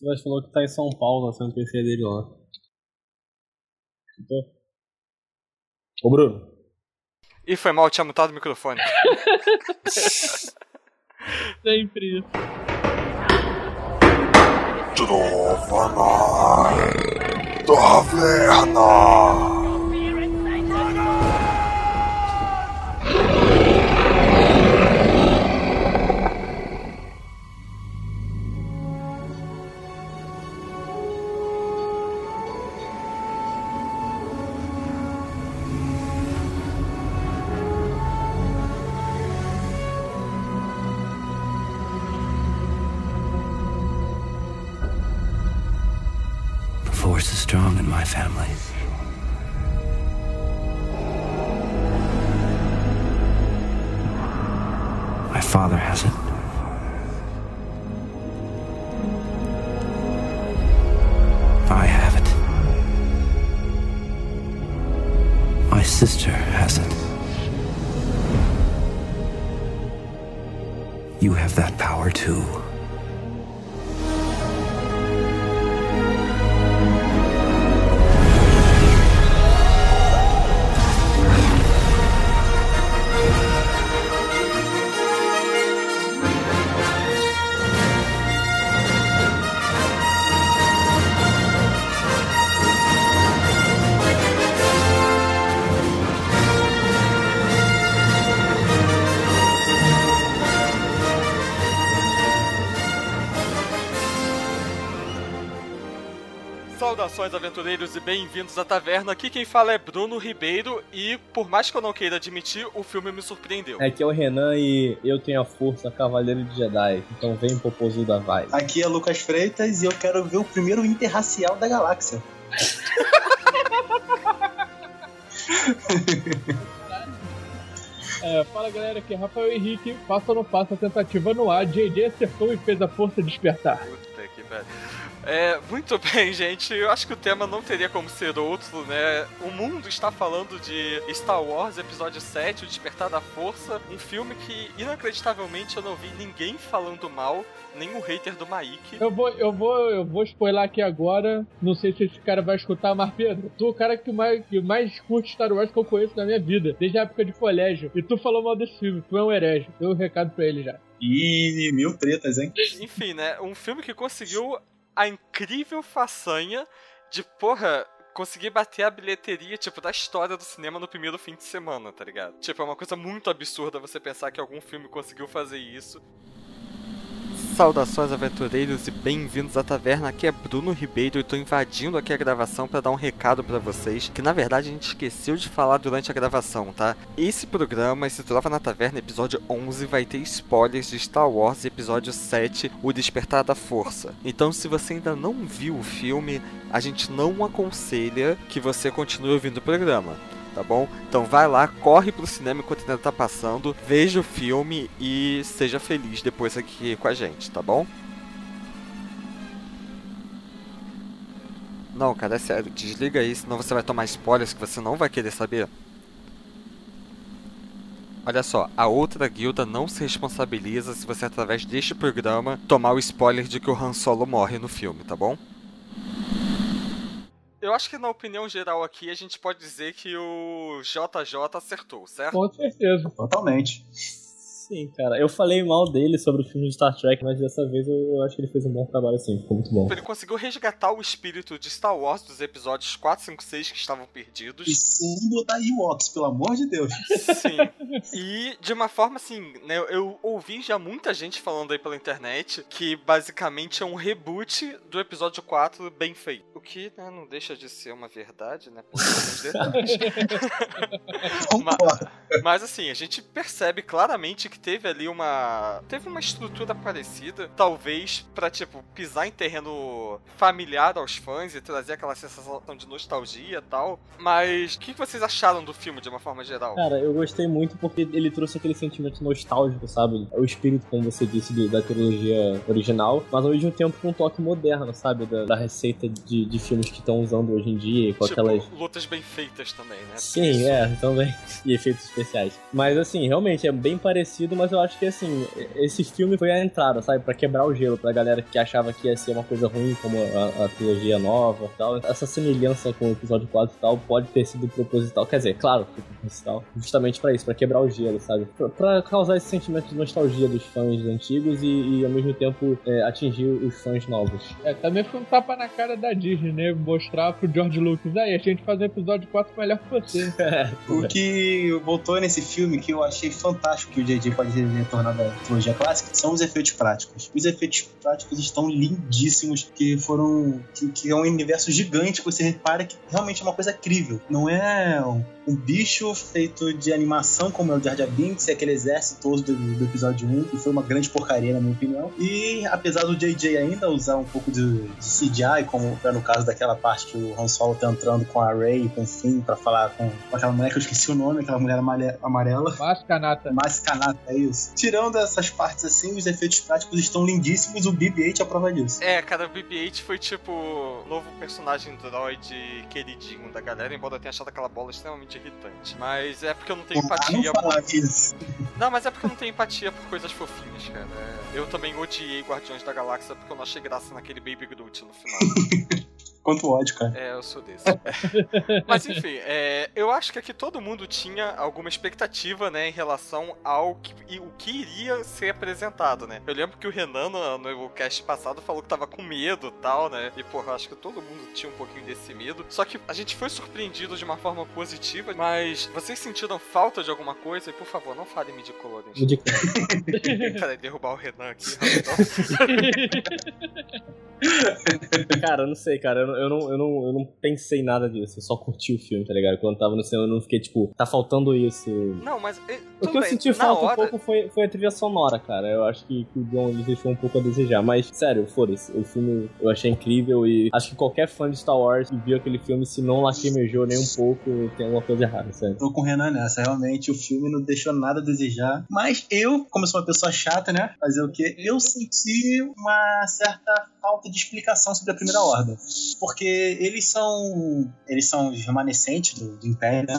Você falou que tá em São Paulo, lançando o PC dele lá. Escutou? Ô, Bruno. Ih, foi mal, tinha mutado o microfone. Sempre isso. Trova Taverna! Saudações, aventureiros, e bem-vindos à taverna. Aqui quem fala é Bruno Ribeiro, e por mais que eu não queira admitir, o filme me surpreendeu. Aqui é o Renan e eu tenho a força Cavaleiro de Jedi. Então vem popozuda vai. Aqui é Lucas Freitas e eu quero ver o primeiro interracial da galáxia. É, fala galera, aqui é Rafael Henrique. Passo ou não passo a tentativa no ar. JJ acertou e fez a força despertar. Puta que pariu. É, muito bem, gente. Eu acho que o tema não teria como ser outro, né? O mundo está falando de Star Wars Episódio 7, O Despertar da Força, um filme que, inacreditavelmente, eu não vi ninguém falando mal, nem o hater do Maik. Eu vou, eu vou, eu vou spoiler aqui agora. Não sei se esse cara vai escutar, mas Pedro, tu é o cara que mais, que mais curte Star Wars que eu conheço na minha vida, desde a época de colégio. E tu falou mal desse filme, tu é um herege. Deu um recado pra ele já. Ih, mil tretas, hein? Enfim, né? Um filme que conseguiu a incrível façanha de, porra, conseguir bater a bilheteria, tipo, da história do cinema no primeiro fim de semana, tá ligado? Tipo, é uma coisa muito absurda você pensar que algum filme conseguiu fazer isso. Saudações aventureiros e bem-vindos à taverna. Aqui é Bruno Ribeiro e tô invadindo aqui a gravação para dar um recado para vocês, que na verdade a gente esqueceu de falar durante a gravação, tá? Esse programa, esse Trova na Taverna, episódio 11, vai ter spoilers de Star Wars episódio 7, O Despertar da Força. Então, se você ainda não viu o filme, a gente não aconselha que você continue ouvindo o programa tá bom? Então vai lá, corre pro cinema enquanto ainda tá passando, veja o filme e seja feliz depois aqui com a gente, tá bom? Não, cara, é sério, desliga aí, senão você vai tomar spoilers que você não vai querer saber. Olha só, a outra guilda não se responsabiliza se você, através deste programa, tomar o spoiler de que o Han Solo morre no filme, tá bom? Eu acho que na opinião geral aqui a gente pode dizer que o JJ acertou, certo? Com certeza. Totalmente. Sim, cara. Eu falei mal dele sobre o filme de Star Trek, mas dessa vez eu, eu acho que ele fez um bom trabalho sim, ficou muito bom. Ele conseguiu resgatar o espírito de Star Wars dos episódios 4, 5, 6 que estavam perdidos. E sem botar Ewoks, pelo amor de Deus. Sim. E de uma forma assim, né, eu ouvi já muita gente falando aí pela internet que basicamente é um reboot do episódio 4 bem feito. O que né, não deixa de ser uma verdade, né? Por detalhes. Concordo. Mas assim, a gente percebe claramente que teve ali uma. Teve uma estrutura parecida. Talvez pra, tipo, pisar em terreno familiar aos fãs e trazer aquela sensação de nostalgia e tal. Mas o que vocês acharam do filme de uma forma geral? Cara, eu gostei muito porque ele trouxe aquele sentimento nostálgico, sabe? O espírito, como você disse, do- da trilogia original, mas ao mesmo tempo com um toque moderno, sabe? Da, da receita de, de filmes que estão usando hoje em dia, com tipo, aquelas. lutas bem feitas também, né? Sim, é, também. E efeitos especiais. Mas assim, realmente é bem parecido sentido, mas eu acho que assim, esse filme foi a entrada, sabe? Pra quebrar o gelo, pra galera que achava que ia ser uma coisa ruim, como a, a trilogia nova e tal. Essa semelhança com o episódio 4 e tal pode ter sido proposital. Quer dizer, claro que proposital. Justamente pra isso, pra quebrar o gelo, sabe? Pra, pra causar esse sentimento de nostalgia dos fãs antigos e, e ao mesmo tempo é, atingir os fãs novos. É, também foi um tapa na cara da Disney, né? Mostrar pro George Lucas, aí, a gente faz um episódio 4 melhor que você. O que voltou nesse filme que eu achei fantástico que o JJ pode retornar da trilogia clássica são os efeitos práticos. Os efeitos práticos estão lindíssimos, que foram. que, que é um universo gigante, que você repara que realmente é uma coisa crível. Não é um, um bicho feito de animação como é o Jar Jar Binks e aquele exército todo do, do episódio 1, que foi uma grande porcaria, na minha opinião. E apesar do JJ ainda usar um pouco de, de CGI, como é no caso daquela parte que o Han Solo tá entrando com a Rey e com o Finn pra falar com, com aquela mulher que eu esqueci o nome, aquela mulher amarela. Mascanata. Mascanata, é isso. Tirando essas partes assim, os efeitos práticos estão lindíssimos, o BB-8 é a prova disso. É, cara, o BB-8 foi tipo o novo personagem droid queridinho da galera, embora eu tenha achado aquela bola extremamente irritante. Mas é porque eu não tenho Ah, empatia não falar isso. Não, mas é porque eu não tenho empatia por coisas fofinhas, cara. Eu também odiei Guardiões da Galáxia porque eu não achei graça naquele Baby Groot no final. Quanto ódio, cara. É, eu sou desse. Mas enfim, é, eu acho que aqui todo mundo tinha alguma expectativa, né, em relação ao que, e o que iria ser apresentado, né? Eu lembro que o Renan, no, no cast passado, falou que tava com medo e tal, né? E, porra, acho que todo mundo tinha um pouquinho desse medo. Só que a gente foi surpreendido de uma forma positiva, mas vocês sentiram falta de alguma coisa? E, por favor, não falem midi-colores. Peraí, derrubar o Renan aqui, rapidão. Cara, eu não sei, cara. Eu, eu, não, eu, não, eu não pensei nada disso. Eu só curti o filme, tá ligado? Quando eu tava no cinema, eu não fiquei tipo, tá faltando isso. Não, mas. eh, O que eu bem, senti falta hora... um pouco foi, foi a trilha sonora, cara. Eu acho que, que o John Williams deixou um pouco a desejar. Mas, sério, foda-se. O filme eu achei incrível e acho que qualquer fã de Star Wars que viu aquele filme, se não lacrimejou nem um pouco, tem alguma coisa errada, sério. Tô com o Renan nessa. Realmente, o filme não deixou nada a desejar. Mas eu, como sou uma pessoa chata, né? Fazer o quê? Eu senti uma certa falta de explicação sobre a Primeira Ordem. Porque eles são. Eles são os remanescentes do, do Império, né?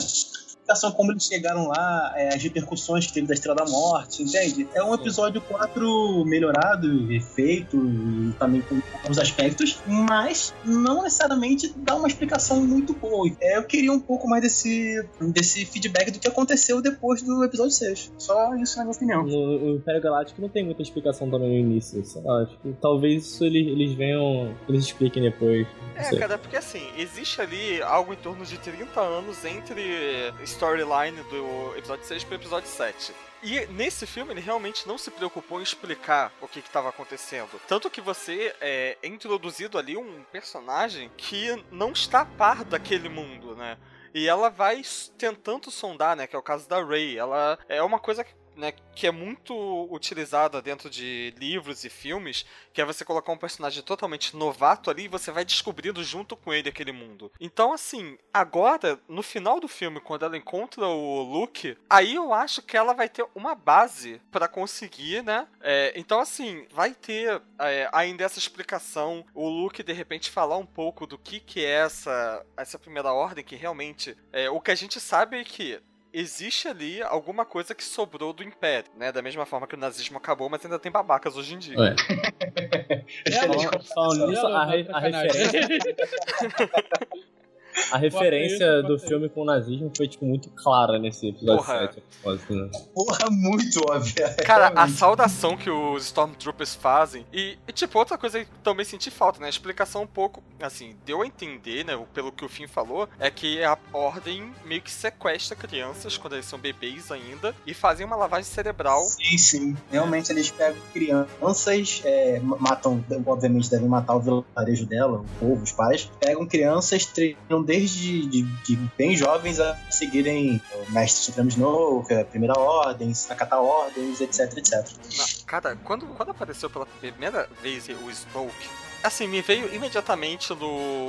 Explicação como eles chegaram lá, é, as repercussões que teve da Estrela da Morte, entende? É um episódio 4 melhorado, refeito e também com alguns aspectos, mas não necessariamente dá uma explicação muito boa. É, eu queria um pouco mais desse, desse feedback do que aconteceu depois do episódio 6. Só isso na minha opinião. No, no Império Galáctico não tem muita explicação também no início. Sei lá, acho que talvez isso eles, eles venham. Eles expliquem depois. É, cara, porque assim, existe ali algo em torno de 30 anos entre storyline do episódio 6 pro episódio 7. E nesse filme ele realmente não se preocupou em explicar o que estava acontecendo. Tanto que você é introduzido ali um personagem que não está a par daquele mundo, né? E ela vai tentando sondar, né? Que é o caso da Rey. Ela é uma coisa que, né, que é muito utilizada dentro de livros e filmes, que é você colocar um personagem totalmente novato ali e você vai descobrindo junto com ele aquele mundo. Então, assim, agora, no final do filme, quando ela encontra o Luke, aí eu acho que ela vai ter uma base pra conseguir, né? É, então, assim, vai ter é, ainda essa explicação, o Luke de repente falar um pouco do que, que é essa, essa primeira ordem, que realmente. É, o que a gente sabe é que existe ali alguma coisa que sobrou do Império, né? Da mesma forma que o nazismo acabou, mas ainda tem babacas hoje em dia. É. É, nisso, a, re- a referência. A referência do filme com o nazismo foi, tipo, muito clara nesse episódio Porra. 7. propósito, né? Porra, muito óbvia. Cara, a saudação que os Stormtroopers fazem. E, e, tipo, outra coisa que também senti falta, né? A explicação um pouco, assim, deu a entender, né? Pelo que o Finn falou, é que a Ordem meio que sequestra crianças quando eles são bebês ainda e fazem uma lavagem cerebral. Sim, sim. Realmente eles pegam crianças, é, matam, obviamente devem matar o vilarejo dela, o povo, os pais. Pegam crianças, treinam desde de, de bem jovens a seguirem o Mestre Supremo Snoke, a Primeira Ordem, acatar ordens, etc, etc. Cara, quando, quando apareceu pela primeira vez o Snoke, assim, me veio imediatamente no.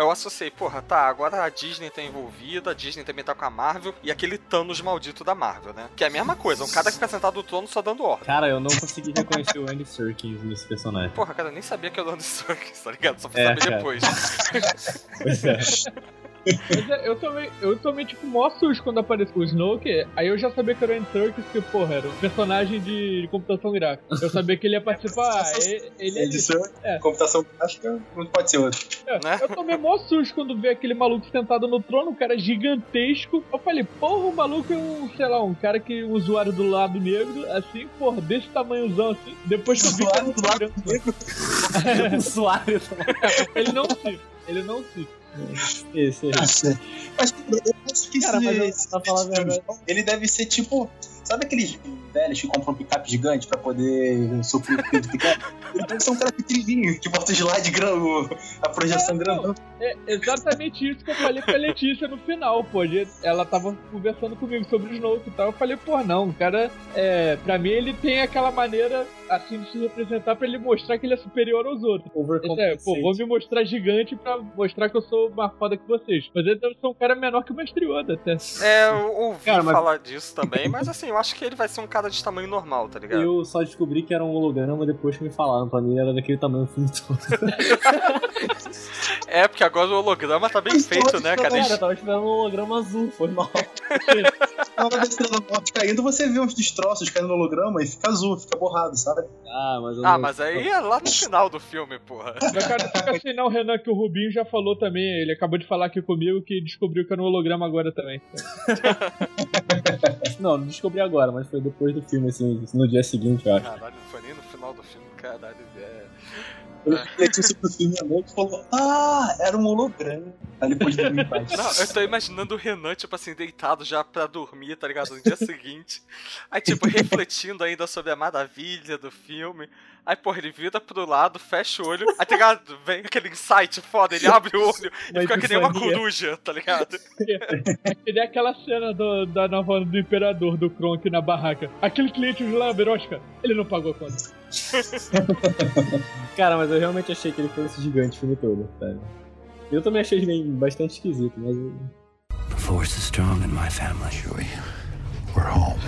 Eu associei, porra, tá, agora a Disney tá envolvida, a Disney também tá com a Marvel e aquele Thanos maldito da Marvel, né? Que é a mesma coisa, um cara que fica sentado no trono só dando ordem. Cara, eu não consegui reconhecer o Andy Serkis nesse personagem. Porra, cara, eu nem sabia que era o Andy Serkis, tá ligado? Só fui É, saber cara. depois. Pois é. Mas é, eu tomei, eu tomei tipo mó susto quando apareceu o Snoke. Aí eu já sabia que era o Andy Serkis, que, porra, era um personagem de computação gráfica. Eu sabia que ele ia participar. ah, ele, ele é Edição, É. computação gráfica, não pode ser outro. É, Né? Eu tomei mó susto quando vi aquele maluco sentado no trono, um cara gigantesco. Eu falei, porra, o maluco é um, sei lá, um cara que um usuário do lado negro, assim, porra, desse tamanhozão assim. Depois que eu vi Usuário do lado programa. Usuário. Ele não se. Ele não se. Esse aí. Mas eu acho que Cara, esse- mas eu- pra falar a verdade- ele deve ser tipo. Sabe aqueles velhos que compram um picape gigante pra poder suprir o peso pequeno? Ele deve ser um cara pequenininho que bota o slide grão, a projeção É, grandão. É exatamente isso que eu falei pra Letícia no final, pô. de- Ela tava conversando comigo sobre o Snoke e tal. Eu falei, pô, não, o cara, é, pra mim ele tem aquela maneira assim de se representar pra ele mostrar que ele é superior aos outros. Esse é, pô, vou me mostrar gigante pra mostrar que eu sou mais foda que vocês. Mas ele deve ser um cara menor que o Mestre Yoda até. É, eu ouvi Cara, mas- falar disso também, mas assim, eu acho que ele vai ser um cara de tamanho normal, tá ligado? Eu só descobri que era um holograma depois que me falaram. Pra mim era daquele tamanho o filme todo. É, porque agora o holograma tá bem feito, né, cara? Cara, eu tava esperando um holograma azul, foi mal. Estrela Morte caindo, você vê uns destroços caindo no holograma e fica azul, fica borrado, sabe? Ah, mas eu Ah, não- mas aí é lá no final do filme, porra. Mas, cara, fica assim não, Renan, que o Rubinho já falou também. Ele acabou de falar aqui comigo que descobriu que era um holograma agora também. Não, não descobri agora, mas foi depois do filme, assim, no dia seguinte, eu acho. Caralho, Letícia pro filme à noite e falou: Ah, era um holograma. Aí depois dormir em paz. Não, eu tô imaginando o Renan, tipo assim, deitado já pra dormir, tá ligado? No dia seguinte. Aí, tipo, refletindo ainda sobre a maravilha do filme. Aí, porra, ele vira pro lado, fecha o olho. Aí, tá ligado? Vem aquele insight foda, ele abre o olho e fica que nem uma coruja, tá ligado? Que nem aquela cena do- da nova do Imperador do Kronk na barraca. Aquele cliente de lá, Berosca, ele não pagou a conta. Cara, mas eu realmente achei que ele fosse gigante o filme todo, sério. Eu também achei ele bem- bastante esquisito, mas. The force is strong in my family. Chewie, we're home.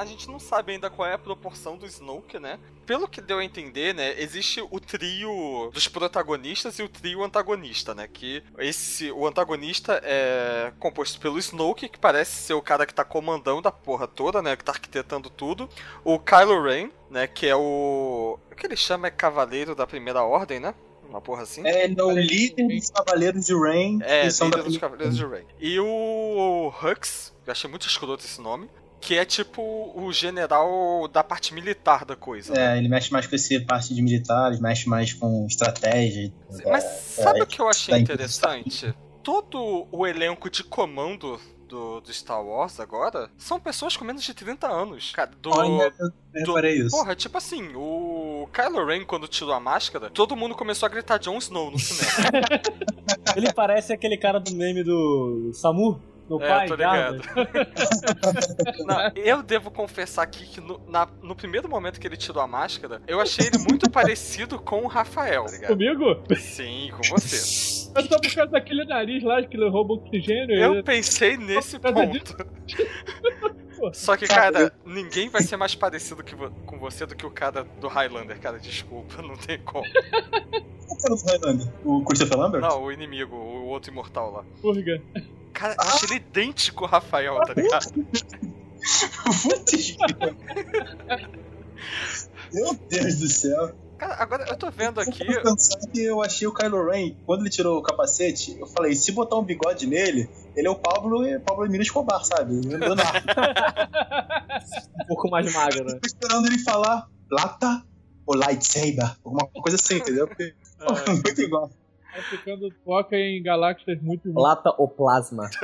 A gente não sabe ainda qual é a proporção do Snoke, né? Pelo que deu a entender, né, existe o trio dos protagonistas e o trio antagonista, né? Que esse o antagonista é composto pelo Snoke, que parece ser o cara que tá comandando a porra toda, né, que tá arquitetando tudo. O Kylo Ren, né, que é o o que ele chama é cavaleiro da primeira ordem, né? Uma porra assim. É, ele é o líder dos Cavaleiros de Rain. É, líder da dos Cavaleiros de Rey. E o Hux, eu achei muito escroto esse nome, que é tipo o general da parte militar da coisa. né? É, ele mexe mais com esse parte de militares, mexe mais com estratégia. Mas sabe o que eu achei tá interessante? Todo o elenco de comando do, do Star Wars agora são pessoas com menos de 30 anos. Cara, do. Olha, eu do- reparei isso. Porra, tipo assim, o Kylo Ren, quando tirou a máscara, todo mundo começou a gritar Jon Snow no cinema. Ele parece aquele cara do meme do Samu, meu É, pai, tô ligado. Não, eu devo confessar aqui que no, na- no primeiro momento que ele tirou a máscara, eu achei ele muito parecido com o Rafael, tá ligado? Comigo? Sim, com você. É só por causa daquele nariz lá que ele rouba oxigênio. Eu ele- pensei nesse ponto. Só que, cara, ninguém vai ser mais parecido que vo- com você do que o cara do Highlander, cara. Desculpa, não tem como. Qual o do Highlander? O Christopher Lambert? Não, o inimigo, o outro imortal lá. Purga. Cara, eu achei ele idêntico ao Rafael, tá ligado? Putz, Meu Deus do céu. Cara, agora eu tô vendo aqui. Eu que eu achei o Kylo Ren, quando ele tirou o capacete, eu falei, se botar um bigode nele, ele é o Pablo, Pablo Emílio Escobar, sabe? Um pouco mais magro, né? Tô esperando ele falar lata ou lightsaber, alguma coisa assim, entendeu? Porque Ah, muito igual. Tá ficando foca em galáxias muito Lata ou plasma.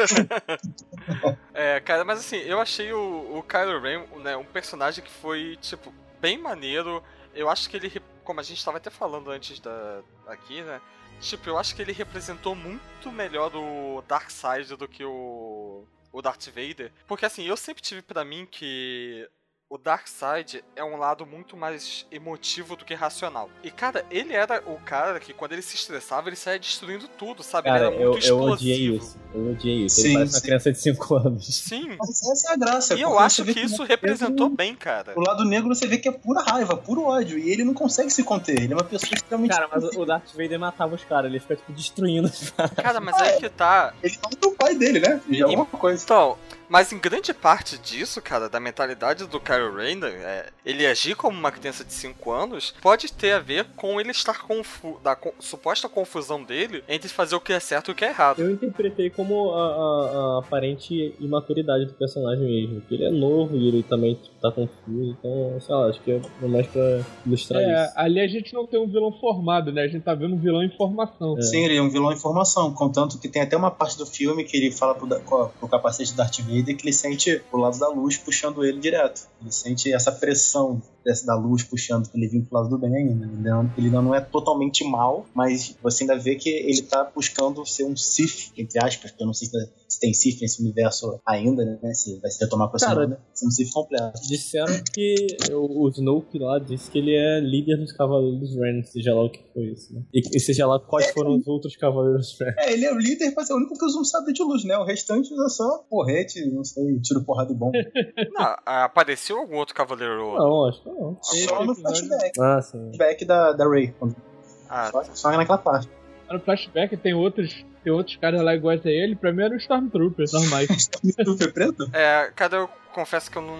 É, cara, mas assim, eu achei o, o Kylo Ren né, um personagem que foi, tipo, bem maneiro. Eu acho que ele, como a gente tava até falando antes da aqui, né? Tipo, eu acho que ele representou muito melhor o Darkseid do que o, o Darth Vader. Porque assim, eu sempre tive pra mim que o Darkseid é um lado muito mais emotivo do que racional. E, cara, ele era o cara que, quando ele se estressava, ele saía destruindo tudo, sabe? Cara, ele era eu, muito eu explosivo. odiei isso. Eu odiei isso. Sim, ele parece uma sim. criança de 5 anos. Sim. Mas essa é a graça. E eu acho vê que isso representou bem, cara. O lado negro você vê que é pura raiva, puro ódio. E ele não consegue se conter. Ele é uma pessoa extremamente. Cara, mas o Darth Vader matava os caras, ele fica, tipo, destruindo os caras. Cara, mas aí que tá. Ele mata o pai dele, né? Já é alguma coisa. Então, mas em grande parte disso, cara, da mentalidade do Kylo Ren, é, ele agir como uma criança de 5 anos, pode ter a ver com ele estar confu da co- suposta confusão dele entre fazer o que é certo e o que é errado. Eu interpretei como a, a- a aparente imaturidade do personagem mesmo. Que ele é novo e ele também tá confuso. Então, sei lá, acho que é mais pra ilustrar É, isso. ali a gente não tem um vilão formado, né? A gente tá vendo um vilão em formação. É. Sim, ele é um vilão em formação. Contanto que tem até uma parte do filme que ele fala pro, Da- pro capacete do Darth Vader que ele sente o lado da luz puxando ele direto. Ele sente essa pressão da luz puxando ele vir pro lado do bem ainda. Ele não, ele não é totalmente mal, mas você ainda vê que ele tá buscando ser um Sith, entre aspas, porque eu não sei se, se tem Sith nesse universo ainda, né? Se vai se retomar com Cara, nome, ser um Sith completo. Disseram que o, Snoke lá disse que ele é líder dos Cavaleiros Ren, seja lá o que foi isso, né? E, e seja lá quais foram os outros Cavaleiros Ren. É, ele é o líder, mas é o único que usa um sabre de luz, né? O restante usa só porrete, não sei, tiro porrada e bomba. Não, apareceu algum outro cavaleiro? Não, acho que não. só no flashback. Ah, sim. Flashback da, da Ray. Ah, Só, só naquela parte. No flashback tem outros, tem outros caras lá iguais a ele. Pra mim eram Stormtroopers normais. Super preto? É, cara, eu confesso que eu não,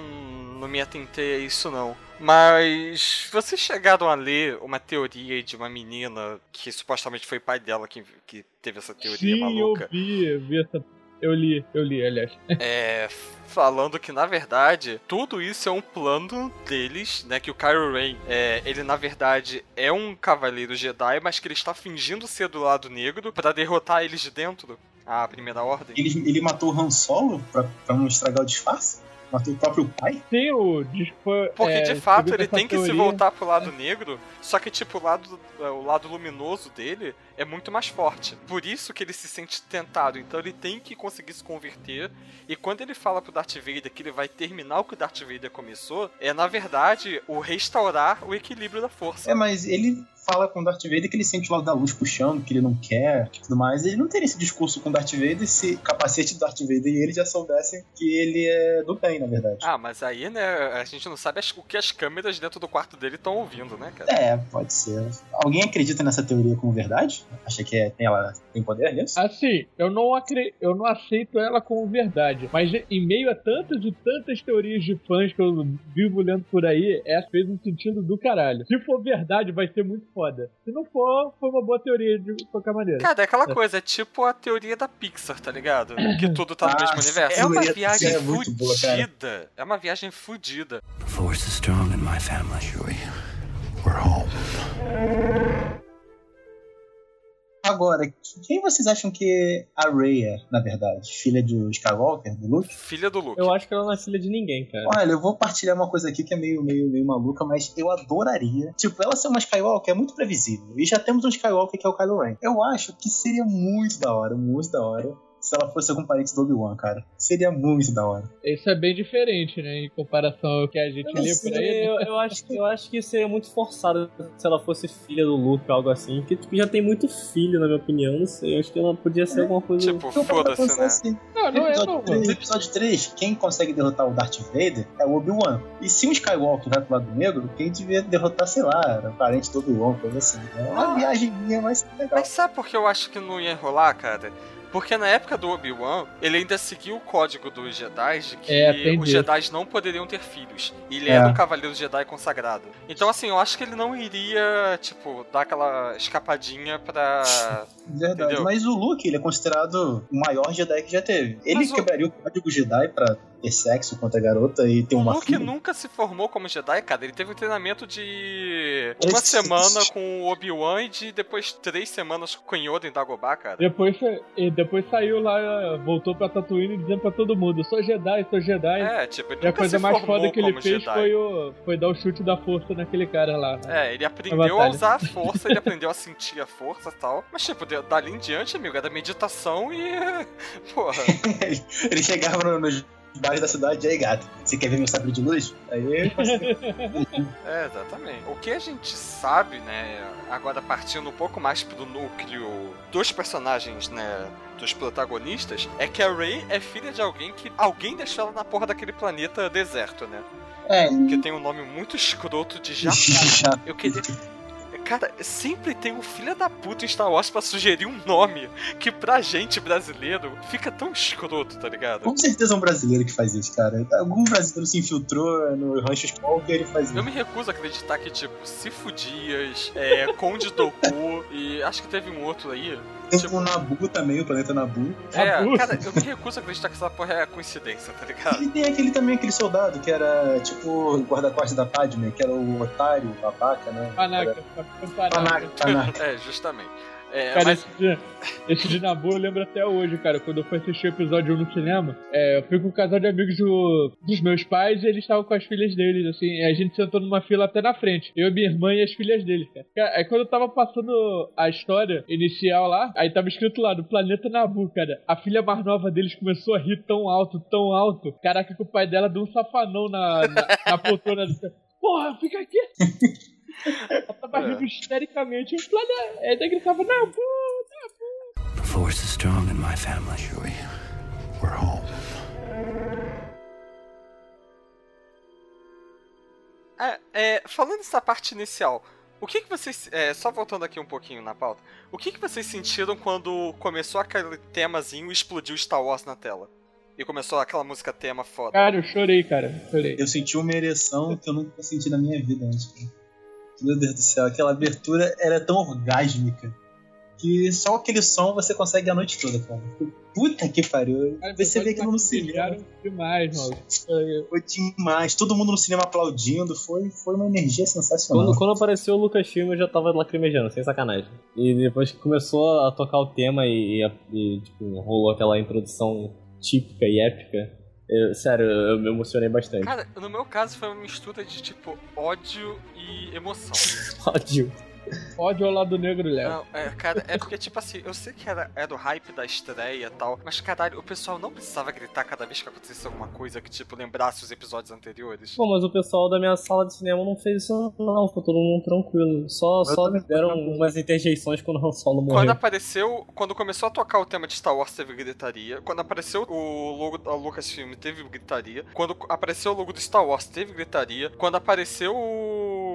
não me atentei a isso não. Mas vocês chegaram a ler uma teoria de uma menina que supostamente foi pai dela que, que teve essa teoria Sim, maluca. eu vi, eu vi essa. Eu li, eu li, aliás. É, falando que na verdade tudo isso é um plano deles, né? Que o Kylo Ren, é, ele na verdade é um cavaleiro Jedi, mas que ele está fingindo ser do lado negro pra derrotar eles de dentro. A primeira ordem. Ele, ele matou o Han Solo pra, pra não estragar o disfarce? Matou o próprio pai? Sim, o disco. Porque é, de fato ele tem que se teoria- voltar pro lado negro, só que tipo o lado, o lado luminoso dele é muito mais forte. Por isso que ele se sente tentado, então ele tem que conseguir se converter. E quando ele fala pro Darth Vader que ele vai terminar o que o Darth Vader começou, é na verdade o restaurar o equilíbrio da força. É, mas ele fala com o Darth Vader que ele sente o lado da luz puxando, que ele não quer e tudo mais. Ele não teria esse discurso com o Darth Vader se o capacete do Darth Vader e ele já soubessem que ele é do bem, na verdade. Ah, mas aí, né, a gente não sabe o que as câmeras dentro do quarto dele estão ouvindo, né, cara? É, pode ser. Alguém acredita nessa teoria como verdade? Acha que é- ela tem poder nisso? Assim, eu não, acre... eu não aceito ela como verdade. Mas em meio a tantas e tantas teorias de fãs que eu vivo lendo por aí, essa fez um sentido do caralho. Se for verdade, vai ser muito foda. Se não for, foi uma boa teoria de qualquer maneira. Cara, é aquela coisa, é tipo a teoria da Pixar, tá ligado? Que tudo tá no Ah, mesmo universo. É uma viagem é fudida. É uma viagem fudida. The force is strong in my family, Chewie. We're home. Agora, quem vocês acham que a Rey é, na verdade? Filha de Skywalker, do Luke? Filha do Luke. Eu acho que ela não é filha de ninguém, cara. Olha, eu vou partilhar uma coisa aqui que é meio, meio, meio maluca, mas eu adoraria. Tipo, ela ser uma Skywalker é muito previsível. E já temos um Skywalker que é o Kylo Ren. Eu acho que seria muito da hora, muito da hora. Se ela fosse algum parente do Obi-Wan, cara. Seria muito da hora. Isso é bem diferente, né? Em comparação ao que a gente lê por aí. eu, eu acho, que- eu acho que seria muito forçado se ela fosse filha do Luke ou algo assim. Porque tipo, já tem muito filho, na minha opinião. Não sei. Eu acho que ela podia ser alguma coisa. Tipo, foda-se, né? assim, Não, não é episódio não, 3, mano. episódio 3, quem consegue derrotar o Darth Vader é o Obi-Wan. E se um Skywalker vai pro lado negro, quem devia derrotar, sei lá, era parente do Obi-Wan, coisa assim. É uma Ah. viagem minha, mas legal. Mas sabe por que eu acho que não ia rolar, cara? Porque na época do Obi-Wan, ele ainda seguiu o código dos Jedi de que É, os Jedi não poderiam ter filhos. E ele É. era um cavaleiro Jedi consagrado. Então, assim, eu acho que ele não iria, tipo, dar aquela escapadinha pra. Verdade. Entendeu? Mas o Luke, ele é considerado o maior Jedi que já teve. Ele Mas o- quebraria o código Jedi pra ter sexo contra a garota e ter O uma Luke filha. nunca se formou como Jedi, cara. Ele teve um treinamento de uma se- semana com o Obi-Wan e de depois três semanas com o Yoda em Dagobah, cara. Depois, depois saiu lá, voltou pra Tatooine dizendo pra todo mundo: sou Jedi, sou Jedi. É, tipo, ele e a nunca coisa se mais foda que ele fez Jedi. foi, o, foi dar o chute da força naquele cara lá. É, ele aprendeu a usar a força, ele aprendeu a sentir a força e tal. Mas, tipo, dali em diante, amigo, era meditação e. Porra. ele chegava no, no bares da cidade. Aí, gato, você quer ver meu sabre de luz? Aí É, exatamente. O que a gente sabe, né, agora partindo um pouco mais pro núcleo dos personagens, né, dos protagonistas, é que a Rey é filha de alguém que alguém deixou ela na porra daquele planeta deserto, né? É, Que tem um nome muito escroto de Japão. Eu queria. Cara, sempre tem um filho da puta em Star Wars pra sugerir um nome que pra gente brasileiro fica tão escroto, tá ligado? Com certeza é um brasileiro que faz isso, cara. Algum brasileiro se infiltrou no Rancho Smolder e ele faz Eu isso. me recuso a acreditar que, tipo, Sifu Dias, é, Conde Doku e acho que teve um outro aí. Tem tipo- o Nabu também, o planeta Nabu. É, Nabu. cara, eu me recuso a acreditar que essa porra é coincidência, tá ligado? E tem aquele também, aquele soldado que era tipo o guarda-costas da Padme, que era o otário, o babaca, né? Panaca. Era- Panaca, Panaca. É, justamente. É, Cara, mas esse, de, esse de Nabu eu lembro até hoje, cara. Quando eu fui assistir o episódio 1 no cinema, é, eu fui com um casal de amigos do- dos meus pais e eles estavam com as filhas deles, assim. e a gente sentou numa fila até na frente. Eu, minha irmã e as filhas deles, cara. Cara, Aí quando eu tava passando a história inicial lá, aí tava escrito lá, do planeta Nabu, cara. A filha mais nova deles começou a rir tão alto, tão alto. Caraca, que o pai dela deu um safanão na, na, na poltrona. Porra, fica aqui! Ela tava É. rindo histericamente. O planeta. Aí ele gritava, Nabu! The force is strong in my family. Chewie, we're home. É, é, falando dessa parte inicial, o que, que vocês. é, só voltando aqui um pouquinho na pauta, o que, que vocês sentiram quando começou aquele temazinho e explodiu Star Wars na tela? E começou aquela música tema foda. Cara, eu chorei, cara. Chorei. Eu senti uma ereção que eu nunca senti na minha vida antes. Meu Deus do céu, aquela abertura era tão orgásmica que só aquele som você consegue a noite toda, cara. Puta que pariu. Cara, Você vê aquilo no cinema. demais, mano. Foi demais. Todo mundo no cinema aplaudindo. Foi, foi uma energia sensacional. Quando, quando apareceu o Lucasfilm, eu já tava lacrimejando, sem sacanagem. E depois que começou a tocar o tema e, e- e, tipo, rolou aquela introdução típica e épica, eu- sério, eu me emocionei bastante. Cara, no meu caso foi uma mistura de tipo ódio e emoção. Ódio. Ódio ao lado negro, Léo. Não, é, cara, é porque, tipo assim, eu sei que era, era o hype da estreia e tal, mas caralho, o pessoal não precisava gritar cada vez que acontecesse alguma coisa que, tipo, lembrasse os episódios anteriores. Pô, mas o pessoal da minha sala de cinema não fez isso não, ficou todo mundo tranquilo. Só, Eu só deram tranquilo. umas interjeições quando o Han Solo Quando morreu. apareceu, quando começou a tocar o tema de Star Wars, teve gritaria. Quando apareceu o logo da Lucasfilm, teve gritaria. Quando apareceu o logo do Star Wars, teve gritaria. Quando apareceu o,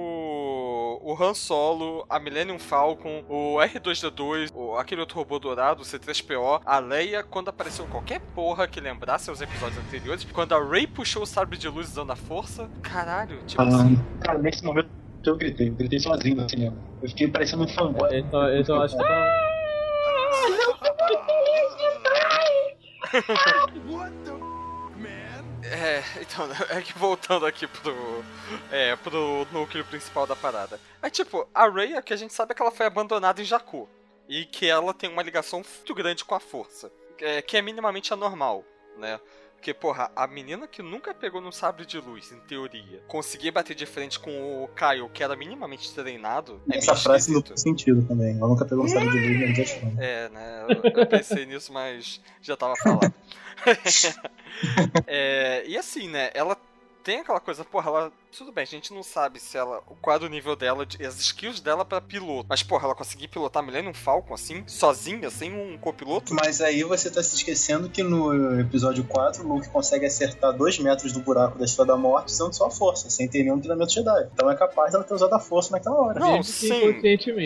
o Han Solo, a Millennium Falcon, o R2D2, o, aquele outro robô dourado, o C3PO, a Leia, quando apareceu qualquer porra que lembrasse os episódios anteriores. Quando a Rey puxou o sabre de luz usando a força, caralho, tipo assim. Cara, nesse momento eu gritei, eu gritei sozinho no cinema. Eu fiquei parecendo um fanboy. Então, então eu acho que tá... É, então, é que voltando aqui pro, é, pro núcleo principal da parada. É tipo, a Rey, o que a gente sabe é que ela foi abandonada em Jakku. E que ela tem uma ligação muito grande com a força. é, que é minimamente anormal, né? Porque, porra, a menina que nunca pegou num sabre de luz, em teoria, conseguir bater de frente com o Kyle, que era minimamente treinado, é Essa frase não faz sentido também. Ela nunca pegou um sabre de luz no Just One. É, né? Eu, eu pensei nisso, mas já tava falado. É, e assim, né? Ela tem aquela coisa, porra, ela. Tudo bem, a gente não sabe se ela. Qual o nível dela, de- as skills dela pra piloto. Mas, porra, ela conseguir pilotar Millennium Falcon assim, sozinha, sem um copiloto. Mas aí você tá se esquecendo que no episódio 4 o Luke consegue acertar 2 metros do buraco da Estrela da Morte usando só a força, sem ter nenhum treinamento Jedi. Então é capaz dela ter usado a força naquela hora. Não, sim.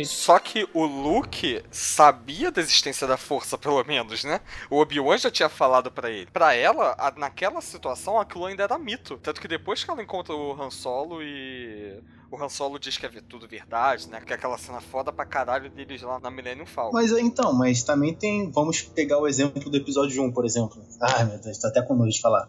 Só que o Luke sabia da existência da força, pelo menos, né? O Obi-Wan já tinha falado pra ele. Pra ela, naquela situação, aquilo ainda era mito. Tanto que depois que ela encontra o Han Solo e. O Han Solo diz que é tudo verdade, né? Que é aquela cena foda pra caralho deles lá na Millennium Falcon. Mas então, mas também tem. Vamos pegar o exemplo do episódio 1, por exemplo. Ai meu Deus, tô até com nojo de falar.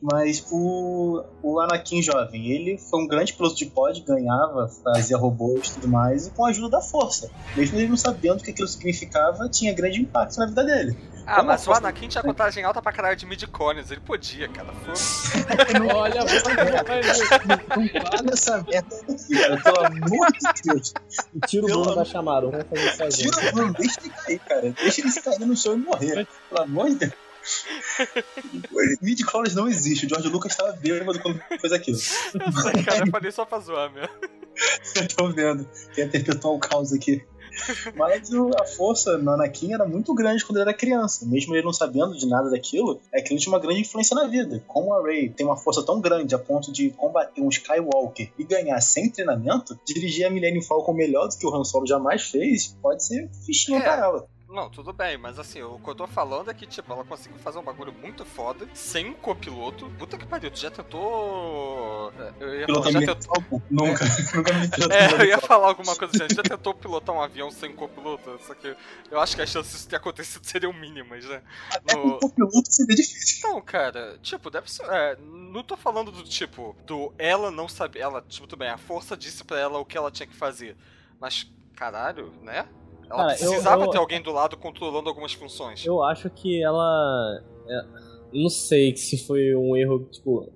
Mas o, o Anakin jovem, ele foi um grande piloto de pod, ganhava, fazia robôs e tudo mais, e com a ajuda da força. Mesmo ele não sabendo o que aquilo significava, tinha grande impacto na vida dele. ah, como mas o Anakin tinha contagem alta pra caralho de midicônios. Ele podia, cara. Olha, Não fala essa merda pelo amor de Deus. Tira o Bruno da chamada, vamos fazer isso. Tira o Bruno, deixa ele cair, cara. Deixa ele cair no chão e morrer. Pelo amor de Deus. Mid chlorians não existe. O George Lucas estava bêbado quando fez aquilo. Eu sei, cara, eu falei só pra zoar mesmo. Eu tô vendo. Quer perpetuar o caos aqui. Mas o- a força no Anakin era muito grande quando ele era criança. Mesmo ele não sabendo de nada daquilo, é que ele tinha uma grande influência na vida. Como a Rey tem uma força tão grande a ponto de combater um Skywalker e ganhar sem treinamento, dirigir a Millennium Falcon melhor do que o Han Solo jamais fez, pode ser fichinha É. pra ela. Não, tudo bem, mas assim, o que eu tô falando é que, tipo, ela conseguiu fazer um bagulho muito foda, sem um copiloto. Puta que pariu, tu já tentou. Eu ia falar, já tentou. Nunca. Nunca me É, eu ia falar alguma coisa assim, já tentou pilotar um avião sem copiloto? Só que eu acho que as chances disso ter acontecido seriam mínimas, né? Até com No- o piloto seria difícil. Então, cara, tipo, deve ser. É, não tô falando do tipo, do ela não saber. Ela, tipo, tudo bem, a força disse pra ela o que ela tinha que fazer. Mas, caralho, né? Ela Cara, eu- precisava eu- ter alguém do lado controlando algumas funções. Eu acho que ela. é, não sei se foi um erro, tipo,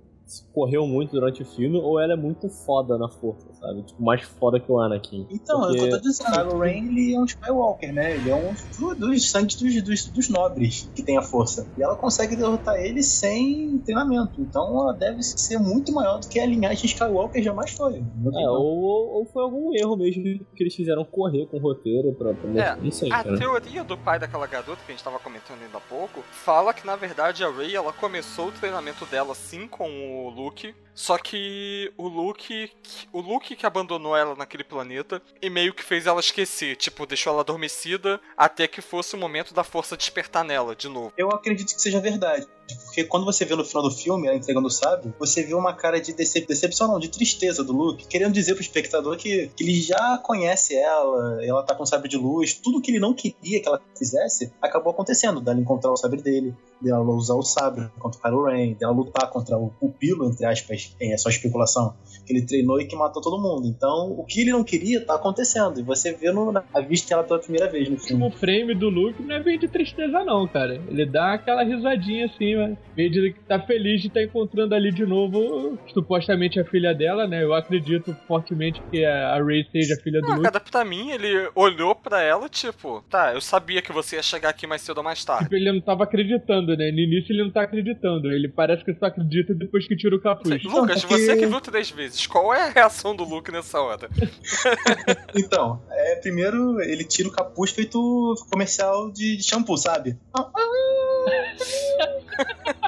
correu muito durante o filme ou ela é muito foda na força, sabe? Tipo, mais foda que o Anakin. Então, Porque- eu tô dizendo, Kylo Ren ele é um Skywalker, né? Ele é um do- dos sangues dos, dos, dos nobres que tem a força. E ela consegue derrotar ele sem treinamento. Então ela deve ser muito maior do que a linhagem Skywalker jamais foi. É, ou, ou foi algum erro mesmo que eles fizeram correr com o roteiro pra. pra É, não sei, A cara. teoria do pai daquela garota que a gente tava comentando ainda há pouco fala que na verdade a Rey ela começou o treinamento dela sim com o Luke, só que o Luke, o Luke que abandonou ela naquele planeta e meio que fez ela esquecer, tipo, deixou ela adormecida até que fosse o momento da força despertar nela de novo. Eu acredito que seja verdade. Porque quando você vê no final do filme, ela entregando o sábio, você vê uma cara de decep decepção, não, de tristeza do Luke, querendo dizer pro espectador que, que ele já conhece ela, ela tá com o sabre de luz, tudo que ele não queria que ela fizesse acabou acontecendo, dela encontrar o sabre dele, dela usar o sabre contra o Kylo Ren, dela lutar contra o pupilo, entre aspas, é só especulação, que ele treinou e que matou todo mundo. Então, o que ele não queria tá acontecendo, e você vê no, na vista ela pela primeira vez no O filme. último frame do Luke não é bem de tristeza, não, cara. Ele dá aquela risadinha assim, né? Meio de que tá feliz de estar encontrando ali de novo, supostamente a filha dela, né? Eu acredito fortemente que a a Rey seja a filha do Ah, Luke. cara, pra mim, ele olhou pra ela, tipo, tá, eu sabia que você ia chegar aqui mais cedo ou mais tarde. Tipo, ele não tava acreditando, né? No início ele não tá acreditando. Ele parece que só acredita depois que tira o capuz. Lucas, você que viu três vezes, qual é a reação do Luke nessa hora? Então, é, primeiro ele tira o capuz feito comercial de, de shampoo, sabe?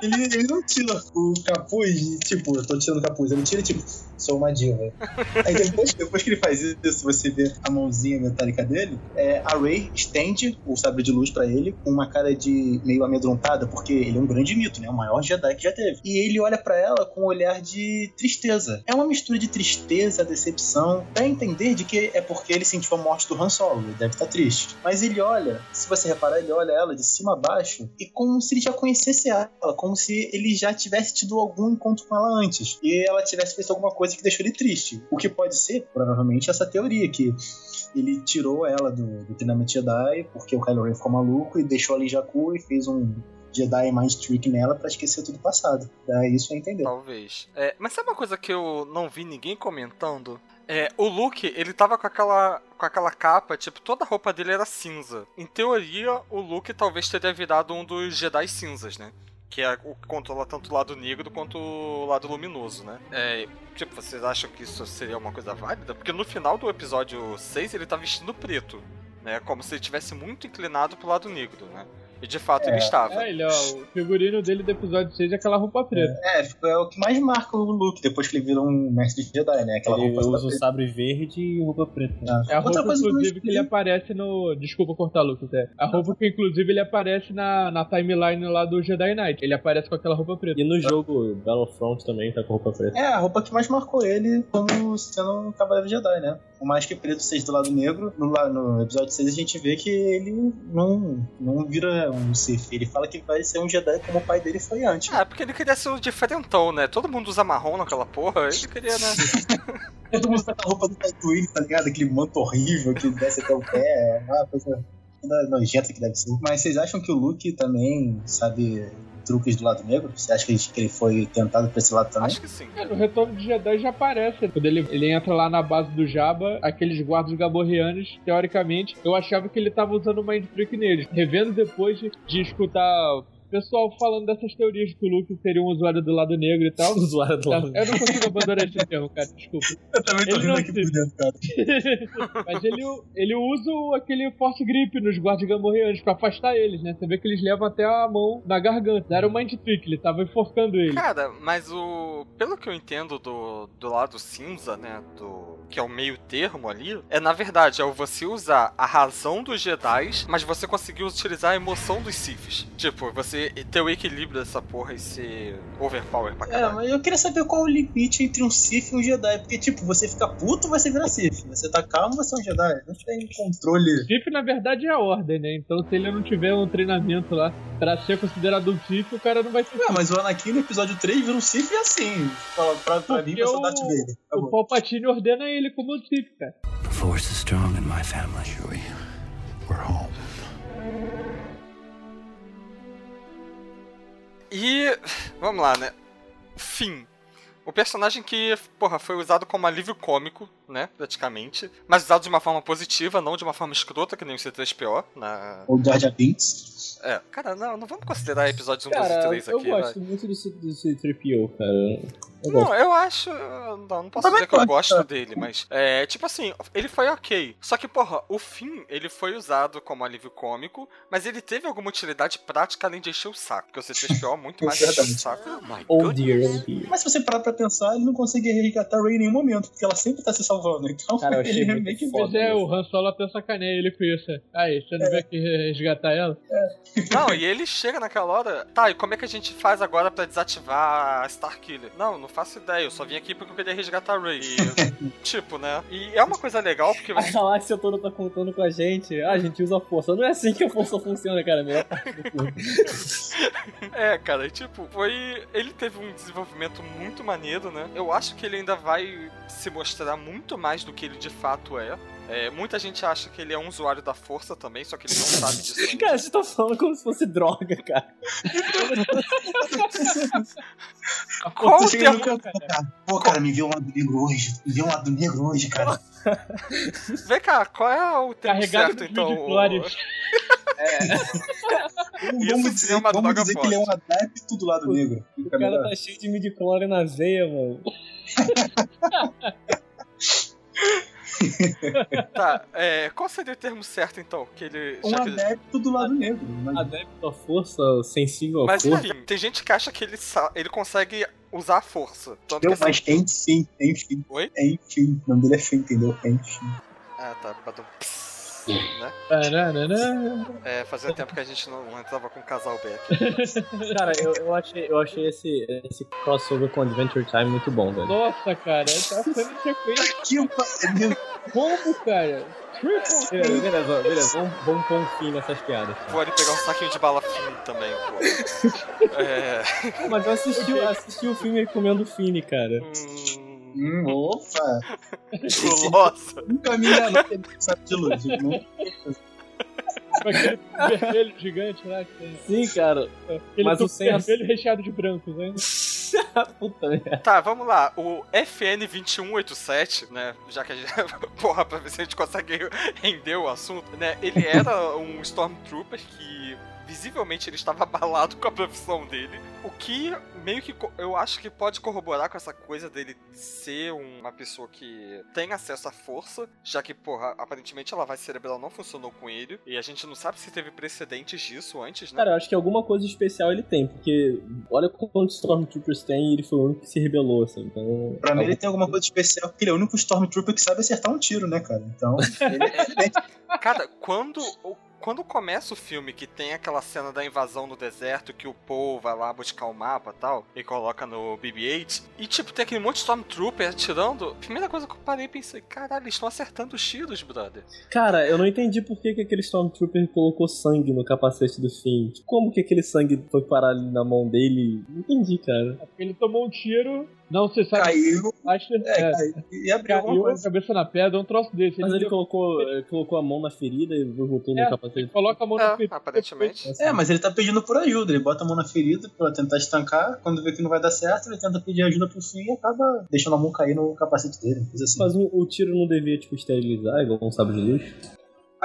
Ele, ele não tira o capuz, tipo, eu tô tirando o capuz, ele tira tipo, sou uma diva. Aí depois, depois que ele faz isso, você vê a mãozinha metálica dele, é, a Ray estende o sabre de luz pra ele com uma cara de meio amedrontada, porque ele é um grande mito, né? O maior Jedi que já teve. E ele olha pra ela com um olhar de tristeza. É uma mistura de tristeza, decepção, pra entender de que é porque ele sentiu a morte do Han Solo, ele deve estar triste. Mas ele olha, se você reparar, ele olha ela de cima a baixo e como se ele já conhecesse ela, como se ele já tivesse tido algum encontro com ela antes. E ela tivesse feito alguma coisa que deixou ele triste. O que pode ser, provavelmente, essa teoria que ele tirou ela do, do treinamento Jedi porque o Kylo Ren ficou maluco e deixou em Jakku e fez um Jedi Mind Trick nela pra esquecer tudo passado. Daí isso é entender. Talvez. É, mas sabe uma coisa que eu não vi ninguém comentando? É, o Luke, ele tava com aquela, com aquela capa, tipo, toda a roupa dele era cinza. Em teoria, o Luke talvez teria virado um dos Jedi cinzas, né? Que é o que controla tanto o lado negro quanto o lado luminoso, né? É, tipo, vocês acham que isso seria uma coisa válida? Porque no final do episódio 6 ele tá vestindo preto, né? Como se ele tivesse muito inclinado pro lado negro, né? E de fato ele estava. É, ele, ó, o figurino dele do episódio 6 é aquela roupa preta. É, é o que mais marca o Luke depois que ele vira um mestre de Jedi, né? Aquela Ele roupa usa o sabre verde e roupa preta. preta. É a roupa, Outra inclusive, que ele aparece no. Desculpa cortar, Lucas. É. A roupa que, inclusive, ele aparece na, na timeline lá do Jedi Knight. Ele aparece com aquela roupa preta. E no jogo Battlefront também tá com roupa preta. É, a roupa que mais marcou ele como sendo um cavaleiro Jedi, né? Por mais que preto seja do lado negro, no, no episódio 6 a gente vê que ele não, não vira um Sith. Ele fala que vai ser um Jedi como o pai dele foi antes. Ah, porque ele queria ser o diferentão, né? Todo mundo usa marrom naquela porra, ele queria, né? Todo mundo com a roupa do Tatooine, tá ligado? Aquele manto horrível que desce até o pé. É uma coisa toda nojenta que deve ser. Mas vocês acham que o Luke também sabe truques do lado negro? Você acha que ele- foi tentado pra esse lado também? Acho que sim. É, no Retorno de Jedi já aparece. Quando ele, ele entra lá na base do Jabba, aqueles guardas gaborreanos, teoricamente, eu achava que ele tava usando Mind Trick neles. Revendo depois de, de escutar pessoal falando dessas teorias de que o Luke seria um usuário do lado negro e tal. Usuário do lado. Eu não consigo abandonar esse termo, cara, desculpa. Eu também tô Ele rindo não aqui por dentro, cara. Mas ele, ele usa o- aquele force grip nos guardas gamorreanos pra afastar eles, né? Você vê que eles levam até a mão na garganta. Era um mind trick, ele tava enforcando ele. Cara, mas o. Pelo que eu entendo do, do lado cinza, né? Do. Que é o meio termo ali, é na verdade, é o você usar a razão dos Jedi, mas você conseguir utilizar a emoção dos Siths. Tipo, você ter o equilíbrio dessa porra e ser overpower pra É, caralho. mas eu queria saber qual o limite entre um Sith e um Jedi. Porque, tipo, você fica puto, você vira Sith. Você tá calmo, você é um Jedi. Não tem controle. Sith, na verdade, é a ordem, né? Então, se ele não tiver um treinamento lá pra ser considerado um Sith, o cara não vai ser Não, mas o Anakin no episódio 3 vira um Sith e assim. Fala, pra, pra mim, Porque vai ser o o-. Palpatine ordena ele como um Sith, cara. The Force is strong in my family, Chewie. We're home. E. Vamos lá, né? Fim. O personagem que, porra, foi usado como alívio cômico, né? Praticamente. Mas usado de uma forma positiva, não de uma forma escrota, que nem o C3PO. Na... O Jar Jar Binks. É, cara, não, não vamos considerar episódios 1, 2 e Cara, 3 eu aqui, gosto vai. muito do, C- do C3PO, cara. Eu gosto. Não, eu acho. Não, não posso Também dizer que eu gosto, tá. dele, mas. É, tipo assim, ele foi ok. Só que, porra, o fim, ele foi usado como alívio cômico, mas ele teve alguma utilidade prática além de encher o saco. Porque o C3PO é muito mais encher o saco. My Oh goodness. dear, oh dear. Mas se você parar pra pensar, ele não consegue resgatar a Rey em nenhum momento, porque ela sempre tá se salvando. Então, Cara, eu achei ele é meio que foda. Mas é, o Han Solo até sacaneia ele com isso. Aí, você não vai aqui resgatar ela? Não, e ele chega naquela hora. Tá, e como é que a gente faz agora pra desativar a Starkiller? Não, não faço ideia. Eu só vim aqui porque eu queria resgatar a Rey. E, tipo, né? E é uma coisa legal porque A galáxia toda tá contando com a gente. Ah, a gente usa a força. Não é assim que a força funciona, cara. É. É, cara, e, tipo, foi. Ele teve um desenvolvimento muito maneiro, né? Eu acho que ele ainda vai se mostrar muito mais do que ele de fato é. É, muita gente acha que ele é um usuário da força também, só que ele não sabe disso ainda. Cara, você tá falando como se fosse droga, cara. Qual o termo? canto, cara. Pô, cara, me viu um lado negro hoje. Me viu um lado negro hoje, cara. Vem cá, qual é o termo Carregado certo, então? Isso vamos dizer, uma vamos dizer que ele é um adepto do lado negro. O cara tá cheio de midi-chlorian na veia, mano. Tá, é, qual seria o termo certo, então? Que ele. Um que ele- adepto do lado negro. Mas- Adepto à força, sensível à Mas força. enfim, tem gente que acha que ele, ele consegue usar a força. Tanto assim- Mas enfim, enfim. Oi? Enfim. O nome dele é Fim, entendeu? Enfim. Ah, tá. Badum. Né? É, fazia tempo que a gente não entrava com o casal Beck. Cara, eu, eu achei, eu achei esse, esse crossover com Adventure Time muito bom, velho. Nossa, cara, tá sendo pariu. Combo, cara. Beleza, beleza, beleza. Vamos, vamos pôr um fim nessas piadas. cara. Vou ali pegar um saquinho de bala fino também, pô. É. Mas eu assisti, eu assisti o filme comendo Fini, cara. Hum. Hum, opa. Nossa! Nunca me enganou que ele sabe de luz. Aquele vermelho gigante lá. que tem- Sim, cara. Aquele Mas o a- vermelho recheado de brancos, né? Puta merda. Tá, vamos lá. O FN2187, né? Já que a gente. Porra, pra ver se a gente consegue render o assunto, né? Ele era um Stormtrooper que. Visivelmente ele estava abalado com a profissão dele. O que meio que eu acho que pode corroborar com essa coisa dele ser uma pessoa que tem acesso à força, já que, porra, aparentemente a lavagem cerebral não funcionou com ele. E a gente não sabe se teve precedentes disso antes, né? Cara, eu acho que alguma coisa especial ele tem, porque olha quantos Stormtroopers tem e ele foi o único que se rebelou, assim. Então. Pra mim ele tem alguma coisa especial, porque ele é o único Stormtrooper que sabe acertar um tiro, né, cara? Então, ele é Cara, quando, o- quando começa o filme que tem aquela cena da invasão no deserto, que o Paul vai lá buscar o mapa e tal, e coloca no BB-8, e tipo, tem aquele monte de Stormtrooper atirando, a primeira coisa que eu parei e pensei, caralho, eles estão acertando os tiros, brother. Cara, eu não entendi por que, que aquele Stormtrooper colocou sangue no capacete do Finn. Como que aquele sangue foi parar ali na mão dele? Não entendi, cara. Ele tomou um tiro, não se sabe. caiu, Acho que é, é, caiu e abriu caiu a cabeça na pedra, um troço desse. Mas ele colocou, ele colocou a mão na ferida e voltou É, no capacete. coloca a mão na É, ferida. aparentemente. É, mas ele tá pedindo por ajuda, ele bota a mão na ferida pra tentar estancar, quando vê que não vai dar certo, ele tenta pedir ajuda pro fim e acaba deixando a mão cair no capacete dele, assim. Mas o, o tiro não devia, tipo, esterilizar, igual um sabre de luz?